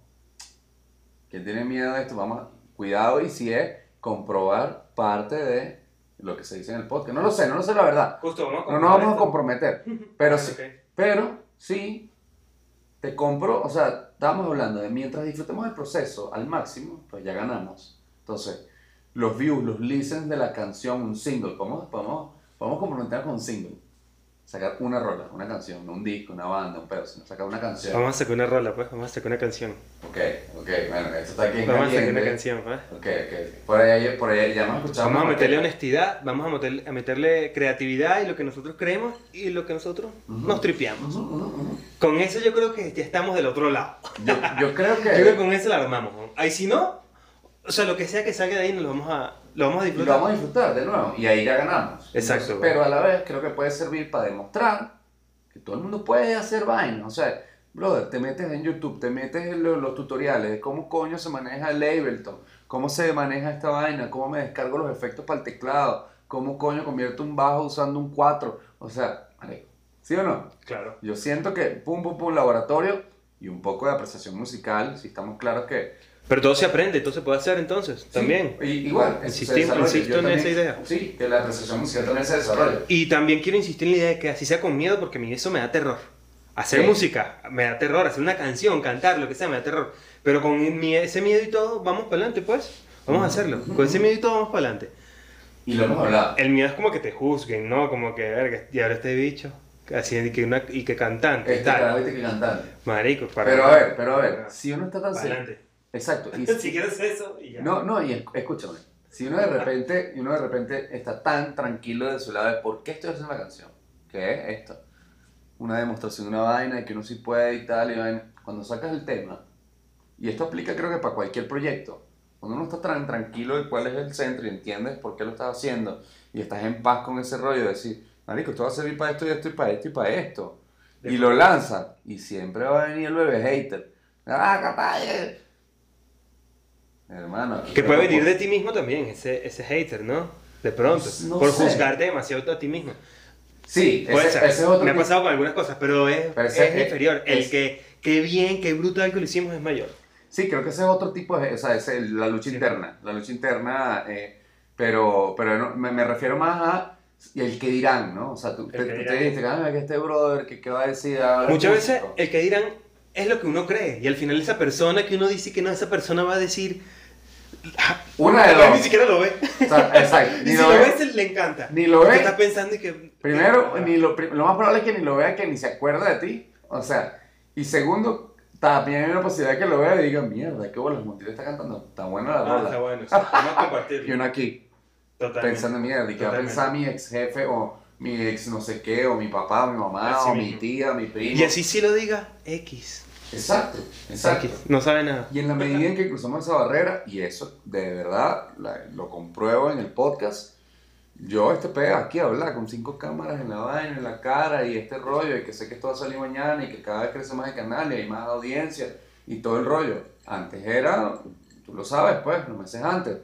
¿quién tiene miedo de esto? Vamos a, cuidado y si es comprobar parte de lo que se dice en el podcast. No lo sé, no lo sé la verdad. Justo, vamos a No nos vamos a comprobar comprometer. Pero, esto. sí- Ok. pero sí, te compro, o sea, estábamos hablando de mientras disfrutemos el proceso al máximo, pues ya ganamos. Entonces, los views, los listens de la canción, un single, podemos, podemos, podemos con un single. Sacar una rola, una canción, no un disco, una banda, un pedo, sino sacar una canción. Vamos a sacar una rola, pues, vamos a sacar una canción. Ok, ok, bueno, esto está aquí en Vamos a sacar una canción, pues. Ok, ok. Por ahí, por ahí ya hemos escuchado. Vamos a meterle honestidad, vamos a meterle, a meterle creatividad y lo que nosotros creemos y lo que nosotros nos tripeamos. Con eso yo creo que ya estamos del otro lado. Yo, yo creo Yo creo que que. con eso la armamos. ¿no? Ahí si no, o sea, lo que sea que salga de ahí nos lo vamos a, lo vamos a Y lo disfrutar. vamos a disfrutar de nuevo. Y ahí ya ganamos. Exacto, Entonces, pero a la vez creo que puede servir para demostrar que todo el mundo puede hacer vainas. O sea, brother, te metes en YouTube, te metes en lo- los, tutoriales de cómo coño se maneja el Ableton, cómo se maneja esta vaina, cómo me descargo los efectos para el teclado, cómo coño convierto un bajo usando un 4. O sea, ¿sí o no? Claro. Yo siento que pum, pum, pum, laboratorio y un poco de apreciación musical, si estamos claros que Pero todo se aprende, todo se puede hacer entonces, también. Sí, y- igual. desarrolla. insisto Yo en también- esa idea. Sí, que la apreciación musical también se desarrolla. Y también quiero insistir en la idea de que así sea con miedo, porque a mí eso me da terror. Hacer Sí. música me da terror, hacer una canción, cantar, lo que sea, me da terror. Pero con mi- ese miedo y todo, vamos para adelante, pues. Vamos a hacerlo. Con ese miedo y todo, vamos para adelante. Y lo hemos hablado. El miedo es como que te juzguen, ¿no? Como que, verga, y ahora este bicho, así, y que, una, y que cantante, Este tal. viste que cantante. Marico, para. Pero a ver, pero a ver, si uno está tan. Exacto. Y Si quieres eso, y ya. no, no, y es- escúchame. Si uno de repente, uno de repente está tan tranquilo de su lado de por qué estoy haciendo la canción, ¿qué es esto? Una demostración de una vaina de que uno sí puede y tal, y vaina. cuando sacas el tema, y esto aplica creo que para cualquier proyecto, cuando uno está tan tranquilo de cuál es el centro y entiendes por qué lo estás haciendo, y estás en paz con ese rollo de decir, marico, esto va a servir para esto y esto y para esto y para esto, y lo lanzan, y siempre va a venir el bebé hater. ¡Ah, capaz! Eh". Hermano, Que puede venir de ti mismo también, ese, ese hater, ¿no? De pronto. No por sé. juzgarte demasiado a ti mismo. Sí, Puede ese, ser. ese es otro Me ha pasado con algunas cosas, pero es, Pero ese es es- inferior. El que, qué bien, qué brutal que lo hicimos es mayor. Sí, creo que ese es otro tipo de, o sea, es la lucha Sí. interna, la lucha interna, eh, pero, pero no- me, me refiero más a el que dirán, ¿no? O sea, tú, te, que te dices, ah, que este brother, que qué va a decir ahora. Muchas veces músico". el que dirán es lo que uno cree. Y al final esa persona que uno dice que no, esa persona va a decir... Una de Él ni dos. siquiera lo ve. O sea, exacto, Y ni si lo lo ve, ves, le encanta. ni lo ve. Estás pensando y que... Primero, que- ni lo, lo más probable es que ni lo vea, que ni se acuerda de ti. O sea, y segundo, también hay una posibilidad que lo vea y diga, mierda, qué bueno, Montiel está cantando, está buena la Ah, está rola. bueno. sí. Vamos a compartirlo. Y uno aquí, Totalmente. pensando, mierda, ¿y qué va a pensar mi ex jefe o mi ex no sé qué, o mi papá, o mi mamá, Así o mi mismo. tía, mi primo? Y así sí lo diga, X. Exacto, exacto. No sabe nada. Y en la medida en que cruzamos esa barrera, y eso de verdad la- lo compruebo en el podcast, yo este pega aquí a hablar con cinco cámaras en la vaina, en la cara, y este rollo, y que sé que esto va a salir mañana, y que cada vez crece más el canal, y hay más audiencia, y todo el rollo. Antes era, tú lo sabes, pues, unos meses antes.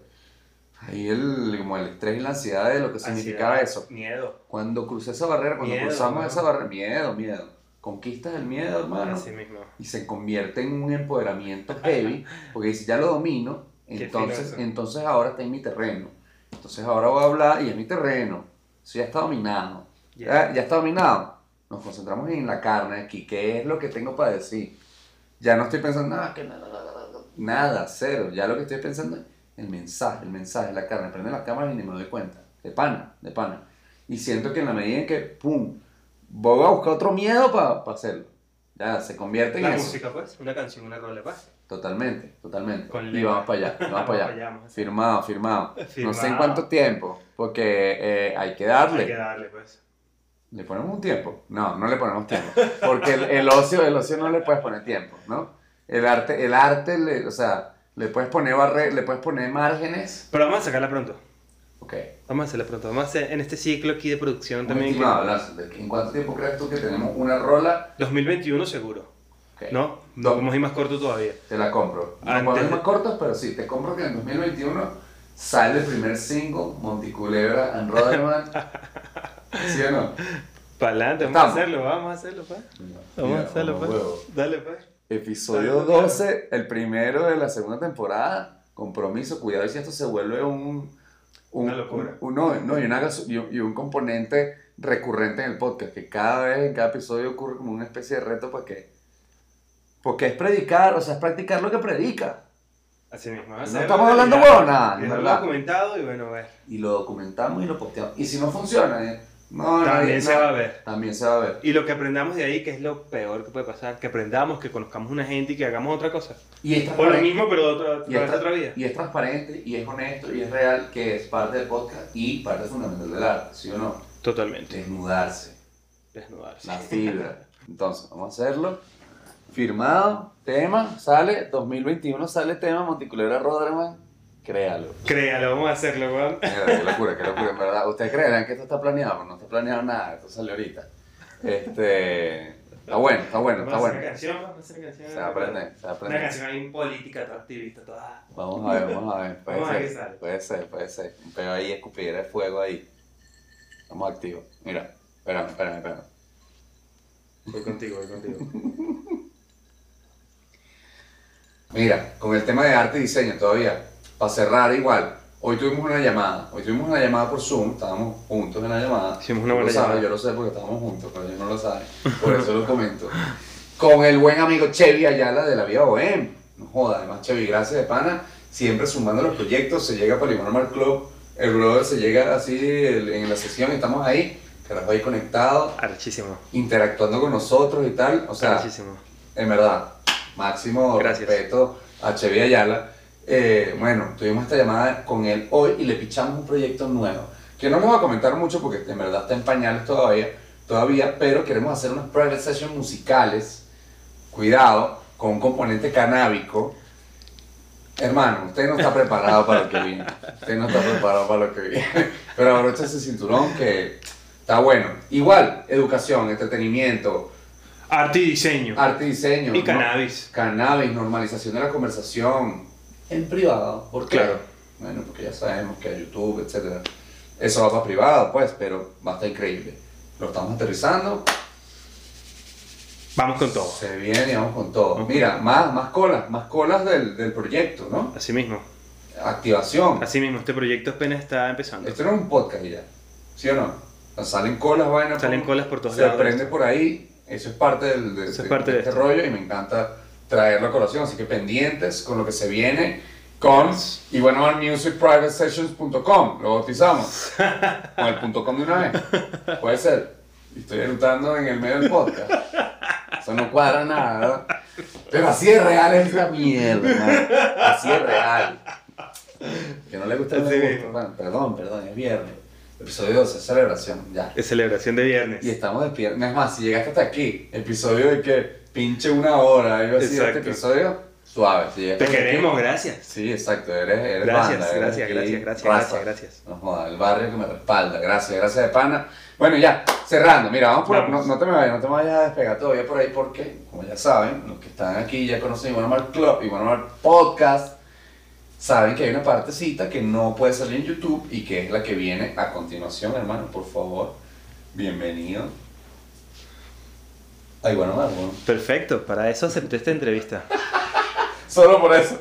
Ahí el, como el estrés y la ansiedad de lo que significaba Ansiedad, eso. Miedo. Cuando crucé esa barrera, cuando Miedo, cruzamos ¿no? esa barrera, miedo, miedo. Conquistas el miedo, hermano Así mismo. y se convierte en un empoderamiento heavy, porque si ya lo domino, entonces, entonces ahora está en mi terreno. Entonces ahora voy a hablar y es mi terreno. Eso ya está dominado. Ya. Ya, ya está dominado. Nos concentramos en la carne aquí, qué es lo que tengo para decir. Ya no estoy pensando, nada, que nada, nada, nada, nada, cero. Ya lo que estoy pensando es el mensaje, el mensaje, la carne. Prende las cámaras y ni me doy cuenta. De pana, de pana. Y siento que en la medida en que, pum, voy a buscar otro miedo para hacerlo. Ya, se convierte en La eso. música, pues. Una canción, una rola, pues. Totalmente, totalmente. Con y vamos para allá, vamos para allá. a hacer. Firmado, firmado. No sé en Firmado. cuánto tiempo, porque eh, hay que darle. Hay que darle, pues. ¿Le ponemos un tiempo? No, no le ponemos tiempo. Porque el, el ocio, el ocio no le puedes poner tiempo, ¿no? El arte, el arte, le- o sea, le puedes poner barre, le puedes poner márgenes. Pero vamos a sacarla pronto. Ok. Vamos a hacerla pronto. Vamos a hacer en este ciclo aquí de producción también. estimado, Lance, ¿de- ¿En cuánto tiempo crees tú que tenemos una rola? 2021 seguro. Ok, ¿No? No. No podemos ir más corto todavía. Te la compro. No Antes podemos ir más cortos, pero sí, te compro que en 2021 sale el primer single, Monticulebra and Roderman. ¿Sí o no? Para adelante, vamos a hacerlo, vamos a hacerlo, pues. Vamos a hacerlo, pues. huevo. Dale, pues. Episodio Dale, dale. 12, el primero de la segunda temporada. Compromiso, cuidado y si esto se vuelve un. Un Una locura. un- no, no, y, una y un- componente recurrente en el podcast, que cada vez, en cada episodio ocurre como una especie de reto porque, porque es predicar, o sea, es practicar lo que predica. Así mismo. No estamos hablando huevona, Es ¿verdad? documentado y bueno, a ver. Y lo documentamos y lo posteamos. Y si no funciona, eh, no, También nadie- se no, va a ver. También se va a ver. Y lo que aprendamos de ahí, que es lo peor que puede pasar, que aprendamos, que conozcamos una gente y que hagamos otra cosa. Y es O lo mismo, pero de otra, y es, otra vida. y es transparente, y es honesto, y es real, que es parte del podcast y parte fundamental del arte, ¿sí o no? Totalmente. Desnudarse. Desnudarse. La fibra. Entonces, vamos a hacerlo. Firmado, tema, sale, 2021 sale tema, Monticulera Roderman, créalo. Créalo, vamos a hacerlo, weón. Qué locura, qué locura, en verdad. Ustedes creerán que esto está planeado, no está planeado nada, esto sale ahorita. Este, está bueno, está bueno, está bueno. una canción, vamos a hacer una canción. Se va a aprender, se va a Una aprender. canción ahí política, toda activista, toda. Vamos a ver, vamos a ver, puede Vamos a ver qué ser, sale. puede ser, puede ser. Un pedo ahí, escupidera de fuego ahí. Estamos activos. Mira, espérame, espérame, espérame. Voy contigo, voy contigo. Mira, con el tema de arte y diseño todavía, para cerrar igual, hoy tuvimos una llamada, hoy tuvimos una llamada por Zoom, estábamos juntos en la llamada. Hicimos una lo buena llamada. Yo lo sé porque estábamos juntos, pero yo no lo sabe, por eso lo comento. Con el buen amigo Chevy Ayala de la Vía Bohem. No joda, además Chevy, gracias de pana, siempre sumando los proyectos, se llega para Limón Mar Club, el brother se llega así en la sesión y estamos ahí, carajo ahí conectados, Arrechísimo. interactuando con nosotros y tal, o sea, Arrechísimo. en verdad, máximo Gracias. respeto a Chevy Ayala. Eh, bueno, tuvimos esta llamada con él hoy y le pichamos un proyecto nuevo, que no les voy a comentar mucho porque en verdad está en pañales todavía, todavía pero queremos hacer unas private sessions musicales, cuidado, con un componente canábico. Hermano, usted no está preparado para lo que viene. Usted no está preparado para lo que viene. Pero abrocha ese cinturón que está bueno. Igual, educación, entretenimiento, Arte y diseño. arte y diseño. y ¿no? cannabis. Cannabis, normalización de la conversación en privado. ¿Por qué? Claro. Bueno, porque ya sabemos que YouTube, etcétera. Eso va para privado, pues, pero va a estar increíble. Lo estamos aterrizando, Vamos con todo. se viene y vamos con todo. Mira, más, más colas, más colas del, del proyecto, ¿no? Así mismo. Activación. Así mismo, este proyecto apenas está empezando. Esto no es un podcast ya, ¿sí o no? O sea, salen colas, vainas. Salen por- colas por todos se lados. prende por ahí, eso es parte del, de, Eso es de- parte de de este esto. rollo y me encanta traerlo a colación, así que pendientes con lo que se viene con y bueno, musicprivatesessions.com, lo bautizamos, con el punto .com de una vez, puede ser, estoy eructando en el medio del podcast, eso no cuadra nada, pero así de real es esta mierda, así es real. Que no le gusta el gusto, perdón, perdón, es viernes, episodio 12, celebración, ya. Es celebración de viernes. Y estamos despiertos. Es más, si llegaste hasta aquí, episodio de que pinche una hora, algo así, este episodio, suave. Si llegaste Te aquí- queremos, gracias. Sí, exacto, eres, eres Gracias, banda, gracias, gracias, gracias, raza. gracias, gracias. No joda, el barrio que me respalda, gracias, gracias de pana. Bueno, ya, cerrando, mira, vamos por, Vamos. No, no te me vayas, no te me vayas a despegar todavía por ahí porque, como ya saben, los que están aquí ya conocen Igual Mal Club, Igual Mal Podcast, saben que hay una partecita que no puede salir en YouTube y que es la que viene a continuación, hermano, por favor, bienvenido. Ay, bueno, más, bueno. Perfecto, para eso acepté esta entrevista. Solo por eso.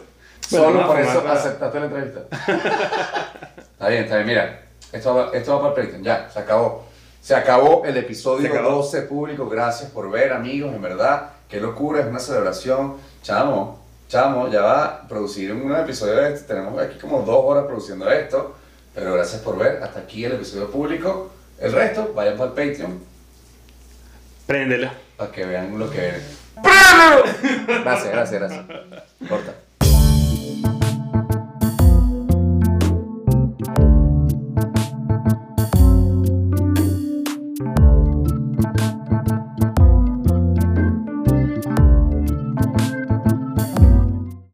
Bueno, Solo no, por eso para- aceptaste la entrevista. está bien, está bien. Mira, esto va, esto va para el Patreon. Ya, se acabó. Se acabó el episodio acabó. 12 público. Gracias por ver, amigos. En verdad, qué locura. Es una celebración. Chamo, chamo, ya va a producir un episodio de este. Tenemos aquí como dos horas produciendo esto. Pero gracias por ver. Hasta aquí el episodio público. El resto, vayan para el Patreon Préndelo. para que vean lo que viene. Gracias, gracias, gracias. Corta.